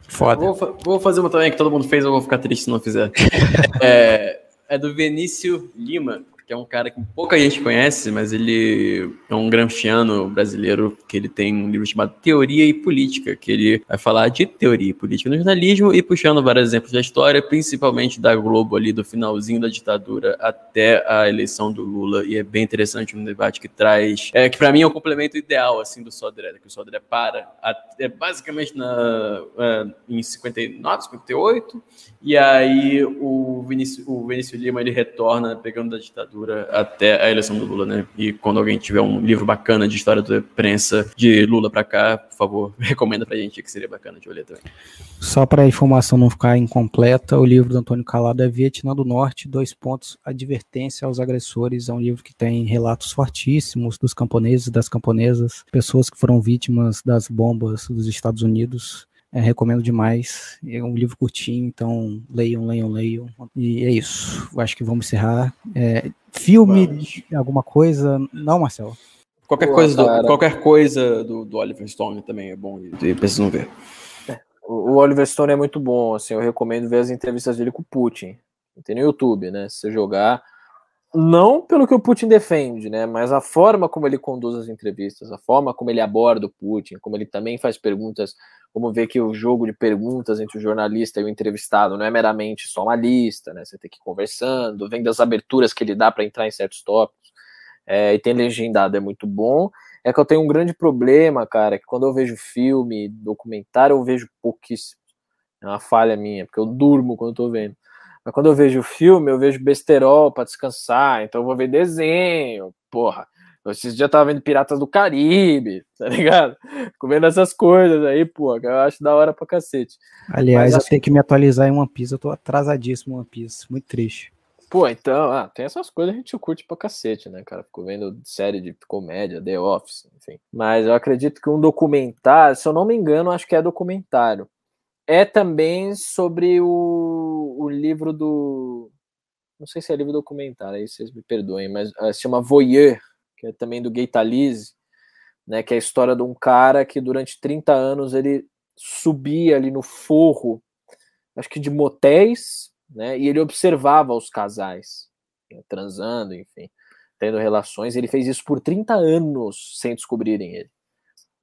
Foda. Vou, vou, fazer uma também que todo mundo fez, eu vou ficar triste se não fizer. <laughs> é, é do Vinícius Lima, que é um cara que pouca gente conhece, mas ele é um gramsciano brasileiro, que ele tem um livro chamado Teoria e Política, que ele vai falar de teoria e política no jornalismo e puxando vários exemplos da história, principalmente da Globo ali, do finalzinho da ditadura até a eleição do Lula, e é bem interessante um debate que traz, é, que para mim é o complemento ideal, assim, do Sodré, que o Sodré para, é basicamente na, é, em 59, 58, e aí o Vinícius, o Vinícius Lima, ele retorna pegando da ditadura até a eleição do Lula, né? E quando alguém tiver um livro bacana de história da imprensa de Lula para cá, por favor, <laughs> recomenda pra gente que seria bacana de olhar também. Só para a informação não ficar incompleta, o livro do Antônio Calado é Vietnã do Norte, dois pontos, advertência aos agressores. É um livro que tem relatos fortíssimos dos camponeses e das camponesas, pessoas que foram vítimas das bombas dos Estados Unidos é, recomendo demais. É um livro curtinho, então leiam, leiam, leiam. E é isso. Acho que vamos encerrar. É, filme, vamos. alguma coisa? Não, Marcelo? Qualquer Boa, coisa, do, qualquer coisa do, do, Oliver Stone também é bom e precisam ver. É, o, o Oliver Stone é muito bom, assim, eu recomendo ver as entrevistas dele com o Putin. Tem no YouTube, né? Se você jogar, não pelo que o Putin defende, né, mas a forma como ele conduz as entrevistas, a forma como ele aborda o Putin, como ele também faz perguntas, como vê que o jogo de perguntas entre o jornalista e o entrevistado não é meramente só uma lista, né, você tem que ir conversando, vendo as aberturas que ele dá para entrar em certos tópicos, é, e tem legendado, é muito bom. É que eu tenho um grande problema, cara, que quando eu vejo filme, documentário, eu vejo pouquíssimo. É uma falha minha, porque eu durmo quando eu tô vendo. Mas quando eu vejo filme, eu vejo besterol para descansar, então eu vou ver desenho, porra. Esses dias eu tava vendo Piratas do Caribe, <laughs> tá ligado? Comendo essas coisas aí, pô, eu acho da hora pra cacete. Aliás, Mas, eu assim... tenho que me atualizar em One Piece, eu tô atrasadíssimo em One Piece, muito triste. Pô, então, ah, tem essas coisas a gente curte pra cacete, né, cara? Ficou vendo série de comédia, The Office, enfim. Mas eu acredito que um documentário, se eu não me engano, acho que é documentário. É também sobre o, o livro do. Não sei se é livro documentário, aí vocês me perdoem, mas uh, se chama Voyeur, que é também do Gaitalize, né? Que é a história de um cara que durante 30 anos ele subia ali no forro, acho que de motéis, né? E ele observava os casais né, transando, enfim, tendo relações. Ele fez isso por 30 anos sem descobrirem ele.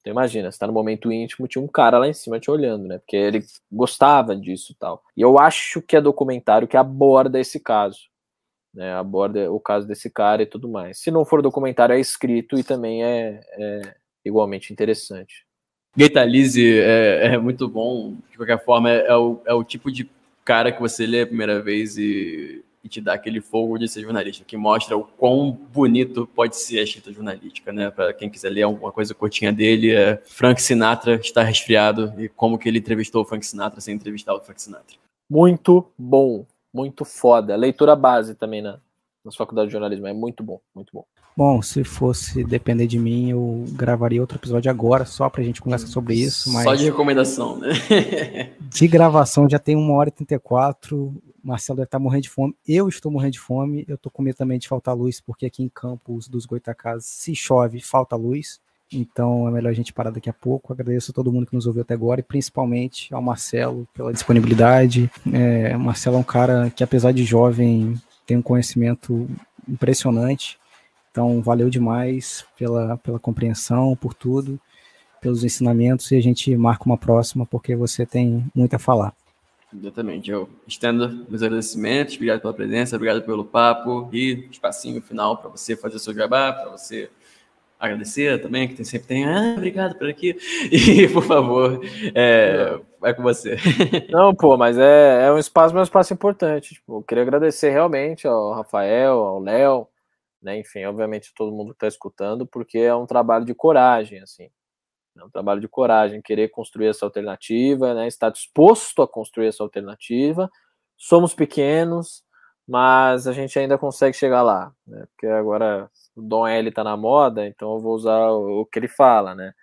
Então imagina, você tá no momento íntimo, tinha um cara lá em cima te olhando, né? Porque ele gostava disso e tal. E eu acho que é documentário que aborda esse caso. Né, aborda o caso desse cara e tudo mais. Se não for documentário, é escrito e também é, é igualmente interessante. Gaitalize é, é, muito bom, de qualquer forma, é, é, o, é o tipo de cara que você lê a primeira vez e, e, te dá aquele fogo de ser jornalista, que mostra o quão bonito pode ser a escrita jornalística, né? Para quem quiser ler alguma coisa curtinha dele, é Frank Sinatra está resfriado e como que ele entrevistou o Frank Sinatra sem entrevistar o Frank Sinatra. Muito bom, muito foda. Leitura base também na, nas faculdades de jornalismo, é muito bom, muito bom. Bom, se fosse depender de mim, eu gravaria outro episódio agora, só pra gente conversar sobre isso. Mas... Só de recomendação, né? <laughs> de gravação já tem uma hora e 34. Marcelo deve estar morrendo de fome. Eu estou morrendo de fome. Eu tô com medo também de faltar luz, porque aqui em Campos dos Goitacazes, se chove, falta luz. Então é melhor a gente parar daqui a pouco. Agradeço a todo mundo que nos ouviu até agora e principalmente ao Marcelo pela disponibilidade. É, o Marcelo é um cara que, apesar de jovem, tem um conhecimento impressionante então, valeu demais pela, pela compreensão, por tudo, pelos ensinamentos, e a gente marca uma próxima, porque você tem muito a falar. Exatamente. Eu estendo meus agradecimentos, obrigado pela presença, obrigado pelo papo e espacinho final para você fazer seu jabá, para você agradecer também, que tem, sempre tem, ah, obrigado por aqui. <laughs> E, por favor, é, é com você. <laughs> Não, pô, mas é, é um espaço, mas um espaço importante. Tipo, eu queria agradecer realmente ao Rafael, ao Léo, né? Enfim, obviamente todo mundo está escutando, porque é um trabalho de coragem, assim. É um trabalho de coragem, querer construir essa alternativa, né? Estar disposto a construir essa alternativa. Somos pequenos, mas a gente ainda consegue chegar lá, né? Porque agora o Dom L está na moda, então eu vou usar o, que ele fala, né?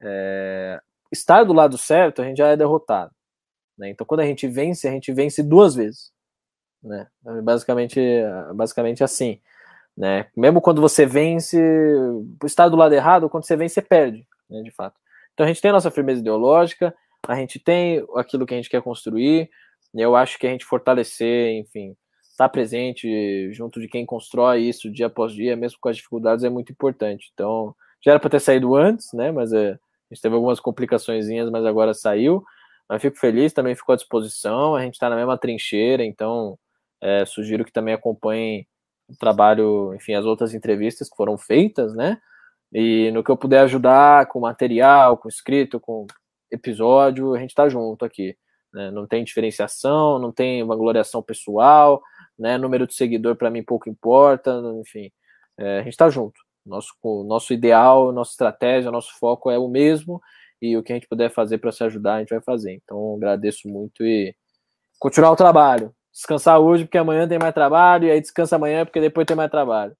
É, estar do lado certo, a gente já é derrotado. Né? Então, quando a gente vence, a gente vence duas vezes. Né? Basicamente, basicamente assim. Né? Mesmo quando você vence, está do lado errado, quando você vence, você perde, né, de fato. Então a gente tem a nossa firmeza ideológica, a gente tem aquilo que a gente quer construir, e eu acho que a gente fortalecer, enfim, estar tá presente junto de quem constrói isso dia após dia, mesmo com as dificuldades, é muito importante. Então, já era para ter saído antes, né? Mas é, a gente teve algumas complicações, mas agora saiu. Mas fico feliz, também ficou à disposição. A gente está na mesma trincheira, então é, sugiro que também acompanhem o trabalho, enfim, as outras entrevistas que foram feitas, né? E no que eu puder ajudar com material, com escrito, com episódio, a gente tá junto aqui. Né? Não tem diferenciação, não tem vangloriação pessoal, né? Número de seguidor para mim pouco importa, enfim, é, a gente tá junto. Nosso, nosso ideal, nossa estratégia, nosso foco é o mesmo e o que a gente puder fazer para se ajudar, a gente vai fazer. Então, agradeço muito e continuar o trabalho descansar hoje porque amanhã tem mais trabalho, e aí descansa amanhã porque depois tem mais trabalho.